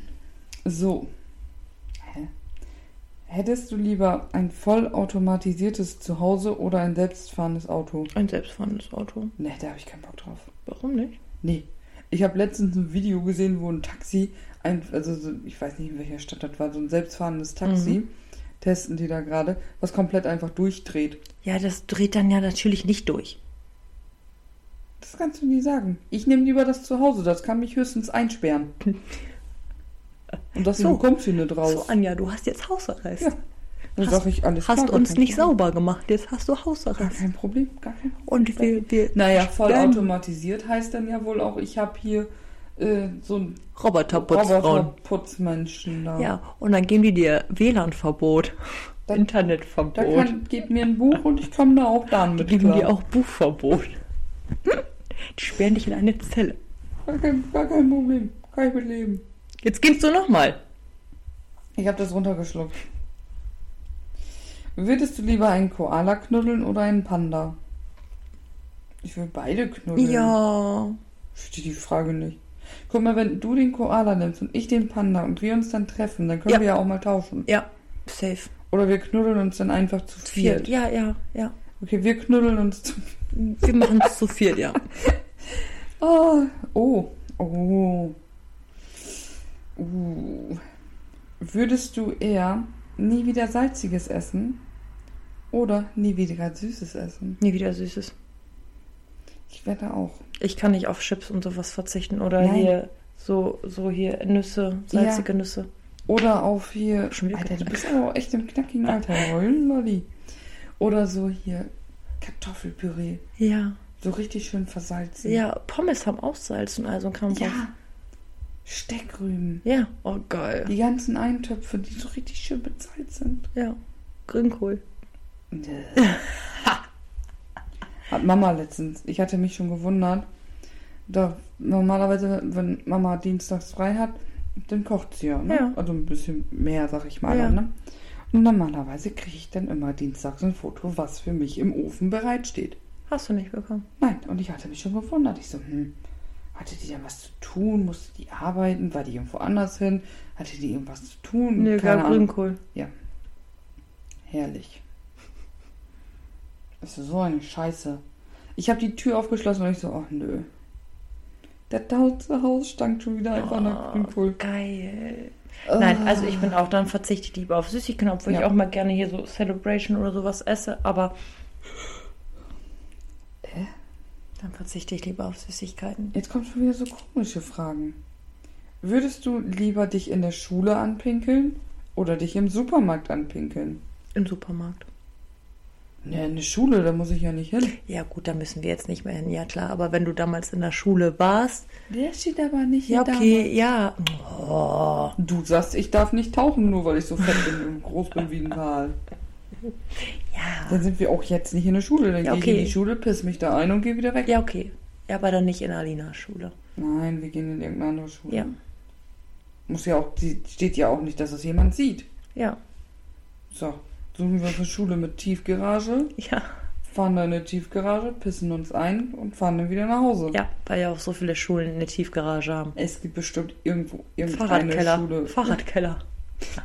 So. Hä? Hättest du lieber ein vollautomatisiertes Zuhause oder ein selbstfahrendes Auto? Ein selbstfahrendes Auto. Ne, da habe ich keinen Bock drauf. Warum nicht? Nee. Ich habe letztens ein Video gesehen, wo ein Taxi, ein, also so, ich weiß nicht in welcher Stadt das war, so ein selbstfahrendes Taxi, testen die da gerade, was komplett einfach durchdreht. Ja, das dreht dann ja natürlich nicht durch. Das kannst du nie sagen. Ich nehme lieber das Zuhause, das kann mich höchstens einsperren. Und das So. kommst du nicht raus. So, Anja, du hast jetzt Hausarrest. Ja, Hast- sag ich alles Hast klar, gar uns nicht Problem. sauber gemacht, jetzt hast du Gar Hausarrest. kein Problem, gar kein Problem. Und wir, wir Naja, voll Dann- automatisiert heißt dann ja wohl auch, ich habe hier äh, so ein Roboterputzfrauen. Roboterputzmenschen da. Ja, und dann geben die dir WLAN-Verbot, Internetverbot. Da kann, gib mir ein Buch und ich komme da auch dann die mit geben klar. dir auch Buchverbot. die sperren dich in eine Zelle. Gar kein, gar kein Problem, kann ich mit leben. Jetzt gibst du nochmal. Ich habe das runtergeschluckt. Würdest du lieber einen Koala knuddeln oder einen Panda? Ich will beide knuddeln. Ja. Ich verstehe die Frage nicht. Guck mal, wenn du den Koala nimmst und ich den Panda und wir uns dann treffen, dann können Ja. wir ja auch mal tauschen. Ja. Safe. Oder wir knuddeln uns dann einfach zu viert. Ja, ja, ja. Okay, wir knuddeln uns zu Wir machen es zu viert, ja. Oh, oh, oh. Uh. Würdest du eher nie wieder salziges essen oder nie wieder süßes essen? Nie wieder Süßes. Ich werde auch. Ich kann nicht auf Chips und sowas verzichten. Oder Nein. hier so, so hier Nüsse, salzige Nüsse. Oder auf hier. Schon wieder Alter, du bist aber echt im knackigen Alter. Lolli. Oder so hier Kartoffelpüree. Ja. So richtig schön versalzen. Ja, Pommes haben auch Salz und all so ein Kram. Ja. Steckrüben. Ja. Oh, geil. Die ganzen Eintöpfe, die so richtig schön bezahlt sind. Ja. Grünkohl. Hat Mama letztens. Ich hatte mich schon gewundert. Da normalerweise, wenn Mama dienstags frei hat, dann kocht sie ja. Ne? Ja. Also ein bisschen mehr, sag ich mal. Ja. Dann, ne? Und normalerweise kriege ich dann immer dienstags ein Foto, was für mich im Ofen bereitsteht. Hast du nicht bekommen? Nein, und ich hatte mich schon gewundert. Ich so, hm, hatte die denn was zu tun? Musste die arbeiten? War die irgendwo anders hin? Hatte die irgendwas zu tun? Nee, Keine gar. Grünkohl. Herrlich. Das ist so eine Scheiße. Ich habe die Tür aufgeschlossen und ich so, ach nö. Der ganze Haus stank schon wieder einfach nach Grünkohl. Geil. Nein, Ah. also ich bin auch, dann verzichte ich lieber auf Süßigkeiten, obwohl ich Ja. auch mal gerne hier so Celebration oder sowas esse, aber? Dann verzichte ich lieber auf Süßigkeiten. Jetzt kommen schon wieder so komische Fragen. Würdest du lieber dich in der Schule anpinkeln oder dich im Supermarkt anpinkeln? Im Supermarkt. Ne, in der Schule, da muss ich ja nicht hin. Ja gut, da müssen wir jetzt nicht mehr hin, ja klar, aber wenn du damals in der Schule warst, Der steht aber nicht ja hier okay, ja. Oh. Du sagst, ich darf nicht tauchen, nur weil ich so fett bin und groß bin wie ein Wal. Ja. Dann sind wir auch jetzt nicht in der Schule. Dann Ja, gehe ich in okay. die Schule, piss mich da ein und gehe wieder weg. Ja, okay. Ja, aber dann nicht in Alinas Schule. Nein, wir gehen in irgendeine andere Schule. Ja. Muss ja auch, die steht ja auch nicht, dass es jemand sieht. Ja. So, suchen wir uns eine Schule mit Tiefgarage, Ja. fahren da in eine Tiefgarage, pissen uns ein und fahren dann wieder nach Hause. Ja, weil ja auch so viele Schulen eine Tiefgarage haben. Es gibt bestimmt irgendwo irgendeine Fahrradkeller. Schule. Fahrradkeller.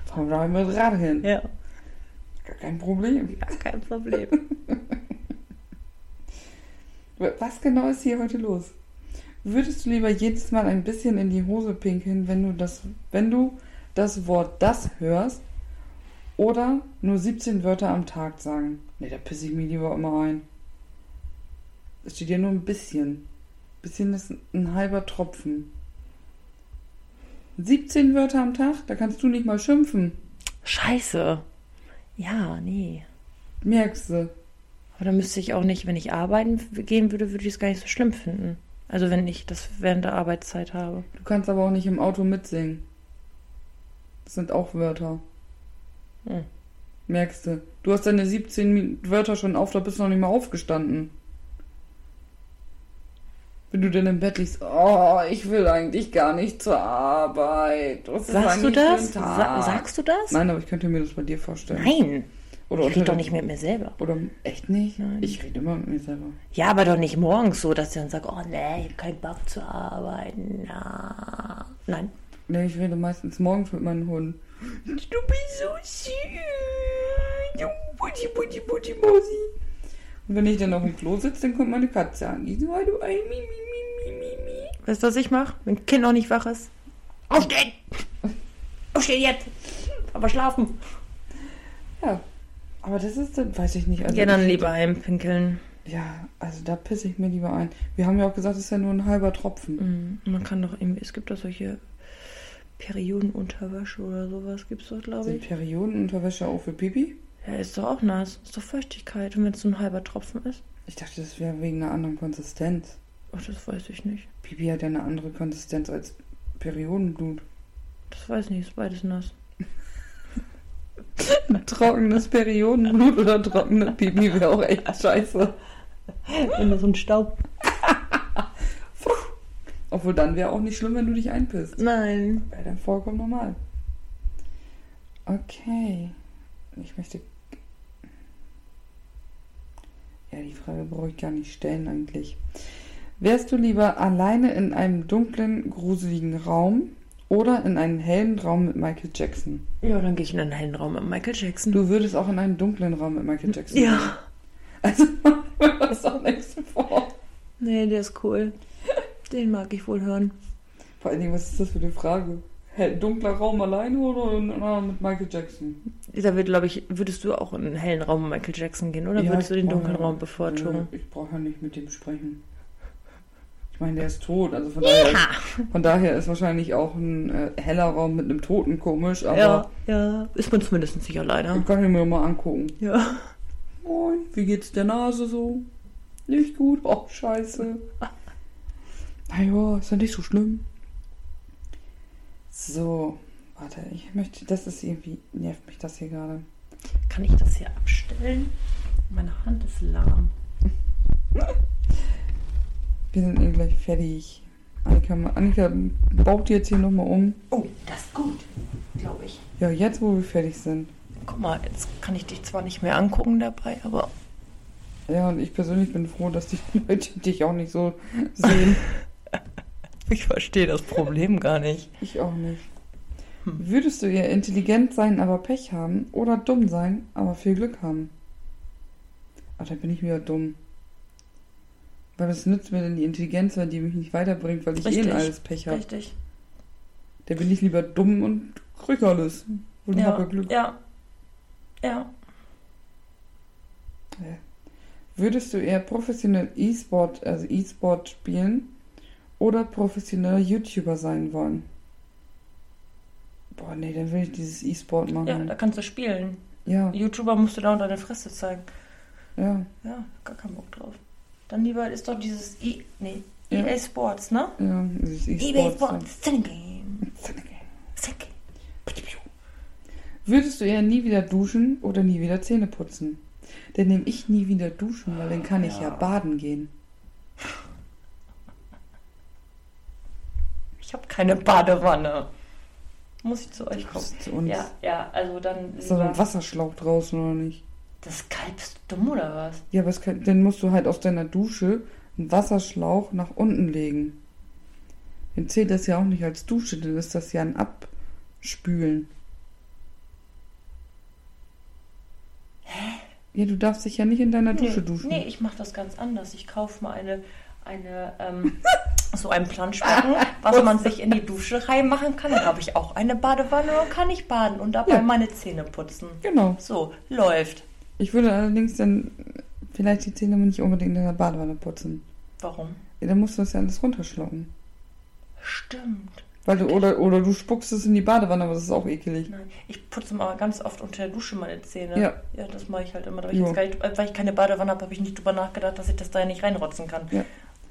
Fahren wir da mit Rad hin. Ja. Gar kein Problem. Gar kein Problem. Was genau ist hier heute los? Würdest du lieber jedes Mal ein bisschen in die Hose pinkeln, wenn du das, wenn du das Wort das hörst? Oder nur 17 Wörter am Tag sagen? Ne, da pisse ich mich lieber immer ein. Es steht ja nur ein bisschen. Bisschen ist ein halber Tropfen. 17 Wörter am Tag? Da kannst du nicht mal schimpfen. Scheiße. Ja, nee. Merkst du? Aber dann müsste ich auch nicht, wenn ich arbeiten gehen würde, würde ich es gar nicht so schlimm finden. Also wenn ich das während der Arbeitszeit habe. Du kannst aber auch nicht im Auto mitsingen. Das sind auch Wörter. Hm. Merkst du. Du hast deine 17 Mi- Wörter schon auf, da bist du noch nicht mal aufgestanden. Wenn du denn im Bett liegst, oh, ich will eigentlich gar nicht zur Arbeit. Sagst du das? Sa sagst du das? Nein, aber ich könnte mir das bei dir vorstellen. Nein. Oder Ich rede doch nicht mit mir selber. Oder echt nicht? Nein. Ich rede immer mit mir selber. Ja, aber doch nicht morgens so, dass ich dann sage, oh nee, ich habe keinen Bock zu arbeiten. Na. Nein. Nee, ich rede meistens morgens mit meinem Hund. Du bist so süß. Du Putti, Putti, Putti, Mosi. Und wenn ich dann auf dem Klo sitze, dann kommt meine Katze an. Die so, "Ah, du ein Mi, Weißt du, was ich mache? Wenn ein Kind noch nicht wach ist. Aufstehen! Aufstehen jetzt! Aber schlafen. Ja, aber das ist, dann weiß ich nicht. Also ja, dann lieber einpinkeln. Ja, also da pisse ich mir lieber ein. Wir haben ja auch gesagt, es ist ja nur ein halber Tropfen. Mhm. Man kann doch irgendwie, es gibt doch solche Periodenunterwäsche oder sowas, gibt es doch, glaube Sind ich. Periodenunterwäsche auch für Pipi? Ja, ist doch auch nass. Ist doch Feuchtigkeit. Und wenn es so ein halber Tropfen ist? Ich dachte, das wäre wegen einer anderen Konsistenz. Ach, das weiß ich nicht. Pipi hat ja eine andere Konsistenz als Periodenblut. Das weiß ich nicht, ist beides nass. Trockenes Periodenblut oder trockene Pipi wäre auch echt scheiße. Wenn da so ein Staub. Obwohl dann wäre auch nicht schlimm, wenn du dich einpisst. Nein. Wäre dann vollkommen normal. Okay. Ich möchte. Ja, die Frage brauche ich gar nicht stellen eigentlich. Wärst du lieber alleine in einem dunklen, gruseligen Raum oder in einem hellen Raum mit Michael Jackson? Ja, dann gehe ich in einen hellen Raum mit Michael Jackson. Du würdest auch in einen dunklen Raum mit Michael Jackson gehen. ja. Also, das ist auch nichts vor. Nee, der ist cool. Den mag ich wohl hören. Vor allen Dingen, was ist das für eine Frage? Hell, dunkler Raum alleine oder mit Michael Jackson? Da wird, glaube ich, würdest du auch in einen hellen Raum mit Michael Jackson gehen, oder Ja, würdest du den dunklen ja- Raum bevorzugen? Nö, Ich brauche ja nicht mit dem sprechen. Ich meine, der ist tot, also von daher, ist, von daher ist wahrscheinlich auch ein äh, heller Raum mit einem Toten komisch, aber Ja, ja, ist man zumindest nicht alleine. ich kann ihn mir mal angucken. Ja. Moin, wie geht's der Nase so? Nicht gut? Oh, scheiße. Naja, ist ja nicht so schlimm. So, warte, ich möchte, das ist irgendwie, nervt mich das hier gerade. Kann ich das hier abstellen? Meine Hand ist lahm. Wir sind eh gleich fertig. Annika, Annika baut jetzt hier nochmal um. Oh, das ist gut, glaube ich. Ja, jetzt, wo wir fertig sind. Guck mal, jetzt kann ich dich zwar nicht mehr angucken dabei, aber Ja, und ich persönlich bin froh, dass die Leute dich auch nicht so sehen. ich verstehe das Problem gar nicht. Ich auch nicht. Hm. Würdest du eher intelligent sein, aber Pech haben oder dumm sein, aber viel Glück haben? Ach, da bin ich wieder dumm. Weil was nützt mir denn die Intelligenz, wenn die mich nicht weiterbringt, weil ich eh Richtig. in alles Pech habe? Richtig. Da bin ich lieber dumm und krieg alles. Und Ja, habe Glück. ja. Ja. Würdest du eher professionell E-Sport, also E-Sport spielen oder professioneller YouTuber sein wollen? Boah, nee, dann will ich dieses E-Sport Ja, da machen. kannst du spielen. Ja, YouTuber musst du da unter deine Fresse zeigen. ja, Ja, gar keinen Bock drauf. Dann lieber ist doch dieses E. Nee, Ja. EA Sports, ne? ja, dieses EA E-Sport. Sports, Cinegame. Cinegame. Würdest du eher nie wieder duschen oder nie wieder Zähne putzen? Dann nehme ich nie wieder duschen, weil dann kann ich ja Ja. baden gehen. Ich habe keine Badewanne. Muss ich zu euch kommen? Zu uns. Ja, ja, also dann. Ist da so ein Wasserschlauch draußen oder nicht? Das ist kalt, bist du dumm oder was? Ja, aber kann, dann musst du halt aus deiner Dusche einen Wasserschlauch nach unten legen. Dann zählt das ja auch nicht als Dusche, dann ist das ja ein Abspülen. Hä? Ja, du darfst dich ja nicht in deiner Dusche nee, duschen. Nee, ich mache das ganz anders. Ich kaufe mal eine, eine ähm, so ein Planschbecken, was man sich in die Dusche reinmachen kann. Dann habe ich auch eine Badewanne und kann ich baden und dabei Ja. meine Zähne putzen. Genau. So, läuft. Ich würde allerdings dann vielleicht die Zähne nicht unbedingt in der Badewanne putzen. Warum? Ja, dann musst du das ja alles runterschlucken. Stimmt. Weil du, oder, oder du spuckst es in die Badewanne, aber das ist auch ekelig. Nein, ich putze mal ganz oft unter der Dusche meine Zähne. Ja. Ja, das mache ich halt immer. Hab ich nicht, weil ich keine Badewanne habe, habe ich nicht drüber nachgedacht, dass ich das da ja nicht reinrotzen kann. Ja.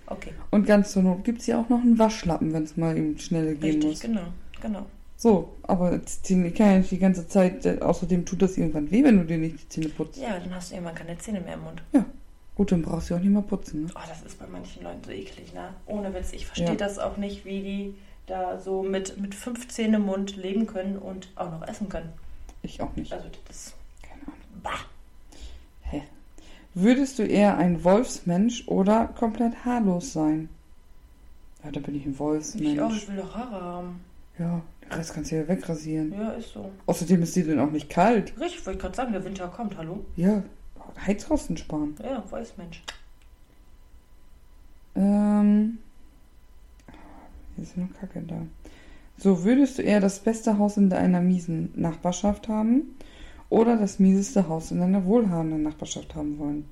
Okay, Und ganz zur Not gibt es ja auch noch einen Waschlappen, wenn es mal eben schneller gehen richtig, muss. genau, genau. So, aber die- ich kann ja nicht die ganze Zeit, äh, außerdem tut das irgendwann weh, wenn du dir nicht die Zähne putzt. Ja, dann hast du irgendwann keine Zähne mehr im Mund. Gut, dann brauchst du auch nicht mal putzen. Ne? Oh, das ist bei manchen Leuten so eklig, ne? Ohne Witz. Ich verstehe Ja. das auch nicht, wie die da so mit, mit fünf Zähnen im Mund leben können und auch noch essen können. Ich auch nicht. Also das Keine Ahnung. bah. Hä? Würdest du eher ein Wolfsmensch oder komplett haarlos sein? Ja, da bin ich ein Ich auch, Wolfsmensch. ich will doch Haare haben. Ja, Rest kannst du ja wegrasieren. Ja, ist so. Außerdem ist dir denn auch nicht kalt. Richtig, wollte ich gerade sagen, der Winter kommt, hallo? Ja, Heizkosten sparen. Ja, weiß Mensch. Ähm. Hier ist noch Kacke da. So, würdest du eher das beste Haus in deiner miesen Nachbarschaft haben oder das mieseste Haus in deiner wohlhabenden Nachbarschaft haben wollen?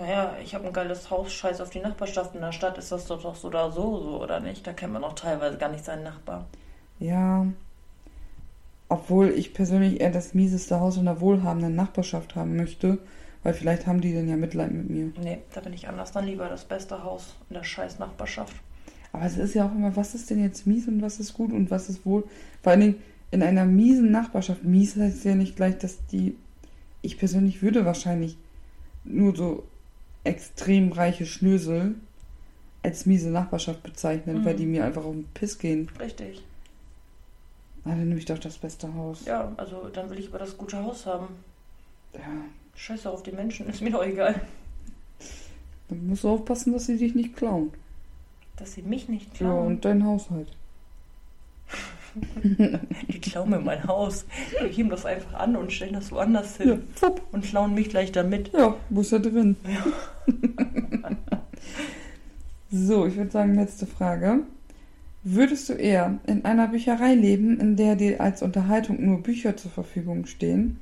Naja, ich habe ein geiles Haus, scheiß auf die Nachbarschaft. In der Stadt ist das doch so oder so, so oder nicht? Da kennt man auch teilweise gar nicht seinen Nachbar. Ja. Obwohl ich persönlich eher das mieseste Haus in der wohlhabenden Nachbarschaft haben möchte, weil vielleicht haben die dann ja Mitleid mit mir. Nee, da bin ich anders. Dann lieber das beste Haus in der scheiß Nachbarschaft. Aber es ist ja auch immer, was ist denn jetzt mies und was ist gut und was ist wohl. Vor allen Dingen in einer miesen Nachbarschaft. Mies heißt ja nicht gleich, dass die. Ich persönlich würde wahrscheinlich nur so extrem reiche Schnösel als miese Nachbarschaft bezeichnen, Mhm. weil die mir einfach auf den Piss gehen. Richtig. Na, dann nehme ich doch das beste Haus. Ja, also dann will ich aber das gute Haus haben. Ja. Scheiße auf die Menschen, ist mir doch egal. Dann musst du aufpassen, dass sie dich nicht klauen. Dass sie mich nicht Ja, klauen. und dein Haushalt. Die klauen mir mein Haus. Die heben das einfach an und stellen das woanders Ja, hin. fupp. Und klauen mich gleich damit. Ja, wo ist er drin? Ja. So, ich würde sagen, letzte Frage. Würdest du eher in einer Bücherei leben, in der dir als Unterhaltung nur Bücher zur Verfügung stehen,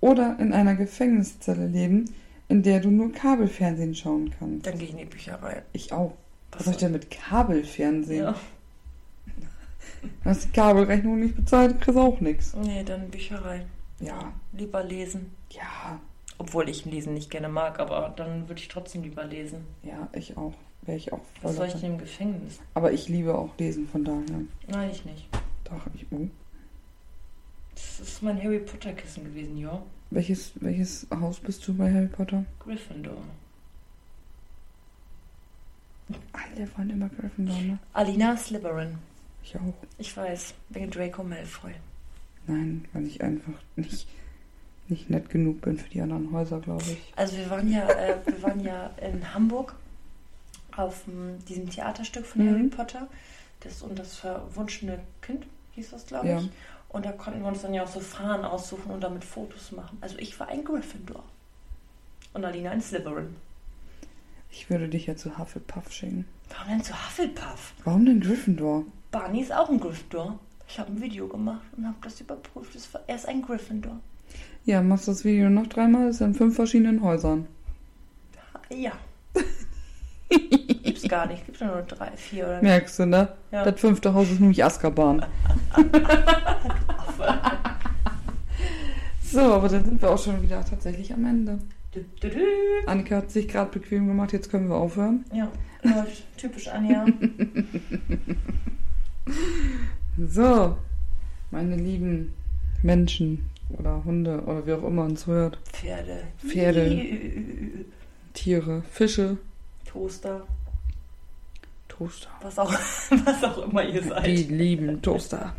oder in einer Gefängniszelle leben, in der du nur Kabelfernsehen schauen kannst? Dann gehe ich in die Bücherei. Ich auch. Was Was soll ich denn mit Kabelfernsehen? Ja. Du hast die Kabelrechnung nicht bezahlt, kriegst auch nichts. Nee, dann Bücherei. Ja, Lieber lesen. ja, Obwohl ich Lesen nicht gerne mag, aber dann würde ich trotzdem lieber lesen. ja, ich auch. Wäre ich auch Was soll ich denn im Gefängnis? Aber ich liebe auch Lesen, von daher. Nein, ich nicht. Doch, ich, oh. Das ist mein Harry Potter Kissen gewesen, ja. Welches, welches Haus bist du bei Harry Potter? Gryffindor. Alle wollen immer Gryffindor, ne? Alina Slytherin. Ich auch. Ich weiß, wegen Draco Malfoy. Nein, weil ich einfach nicht, nicht nett genug bin für die anderen Häuser, glaube ich. Also wir waren ja, äh, wir waren ja in Hamburg auf m, diesem Theaterstück von Mhm. Harry Potter. Das und das verwunschene Kind hieß das, glaube Ja. ich. Und da konnten wir uns dann ja auch so Fahnen aussuchen und damit Fotos machen. Also ich war ein Gryffindor. Und Alina ein Slytherin. Ich würde dich ja zu Hufflepuff schicken. Warum denn zu Hufflepuff? Warum denn Gryffindor? Barney ist auch ein Gryffindor. Ich habe ein Video gemacht und habe das überprüft. Er ist ein Gryffindor. Ja, machst das Video noch dreimal, ist in fünf verschiedenen Häusern. Ja. Gibt's gar nicht. Gibt's nur drei, vier oder Merkst du, ne? Ja. Das fünfte Haus ist nämlich Azkaban. so, aber dann sind wir auch schon wieder tatsächlich am Ende. Dü, dü, dü. Annika hat sich gerade bequem gemacht, jetzt können wir aufhören. Ja, läuft. Typisch Anja. So, meine lieben Menschen oder Hunde oder wie auch immer uns hört. Pferde. Pferde. Tiere, Fische, Toaster. Toaster. Was auch, was auch immer ihr seid. Die lieben Toaster.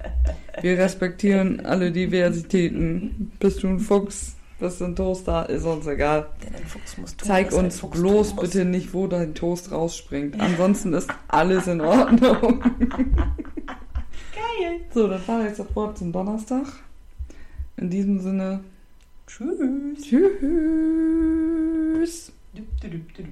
Wir respektieren alle Diversitäten. Bist du ein Fuchs? Bist ein Toaster? Ist uns egal. Fuchs Zeig uns Fuchs bloß muss. bitte nicht, wo dein Toast rausspringt. Ansonsten ist alles in Ordnung. Geil. So, dann war jetzt das Wort zum Donnerstag. In diesem Sinne, Tschüss. tschüss. Dü, dü, dü, dü, dü.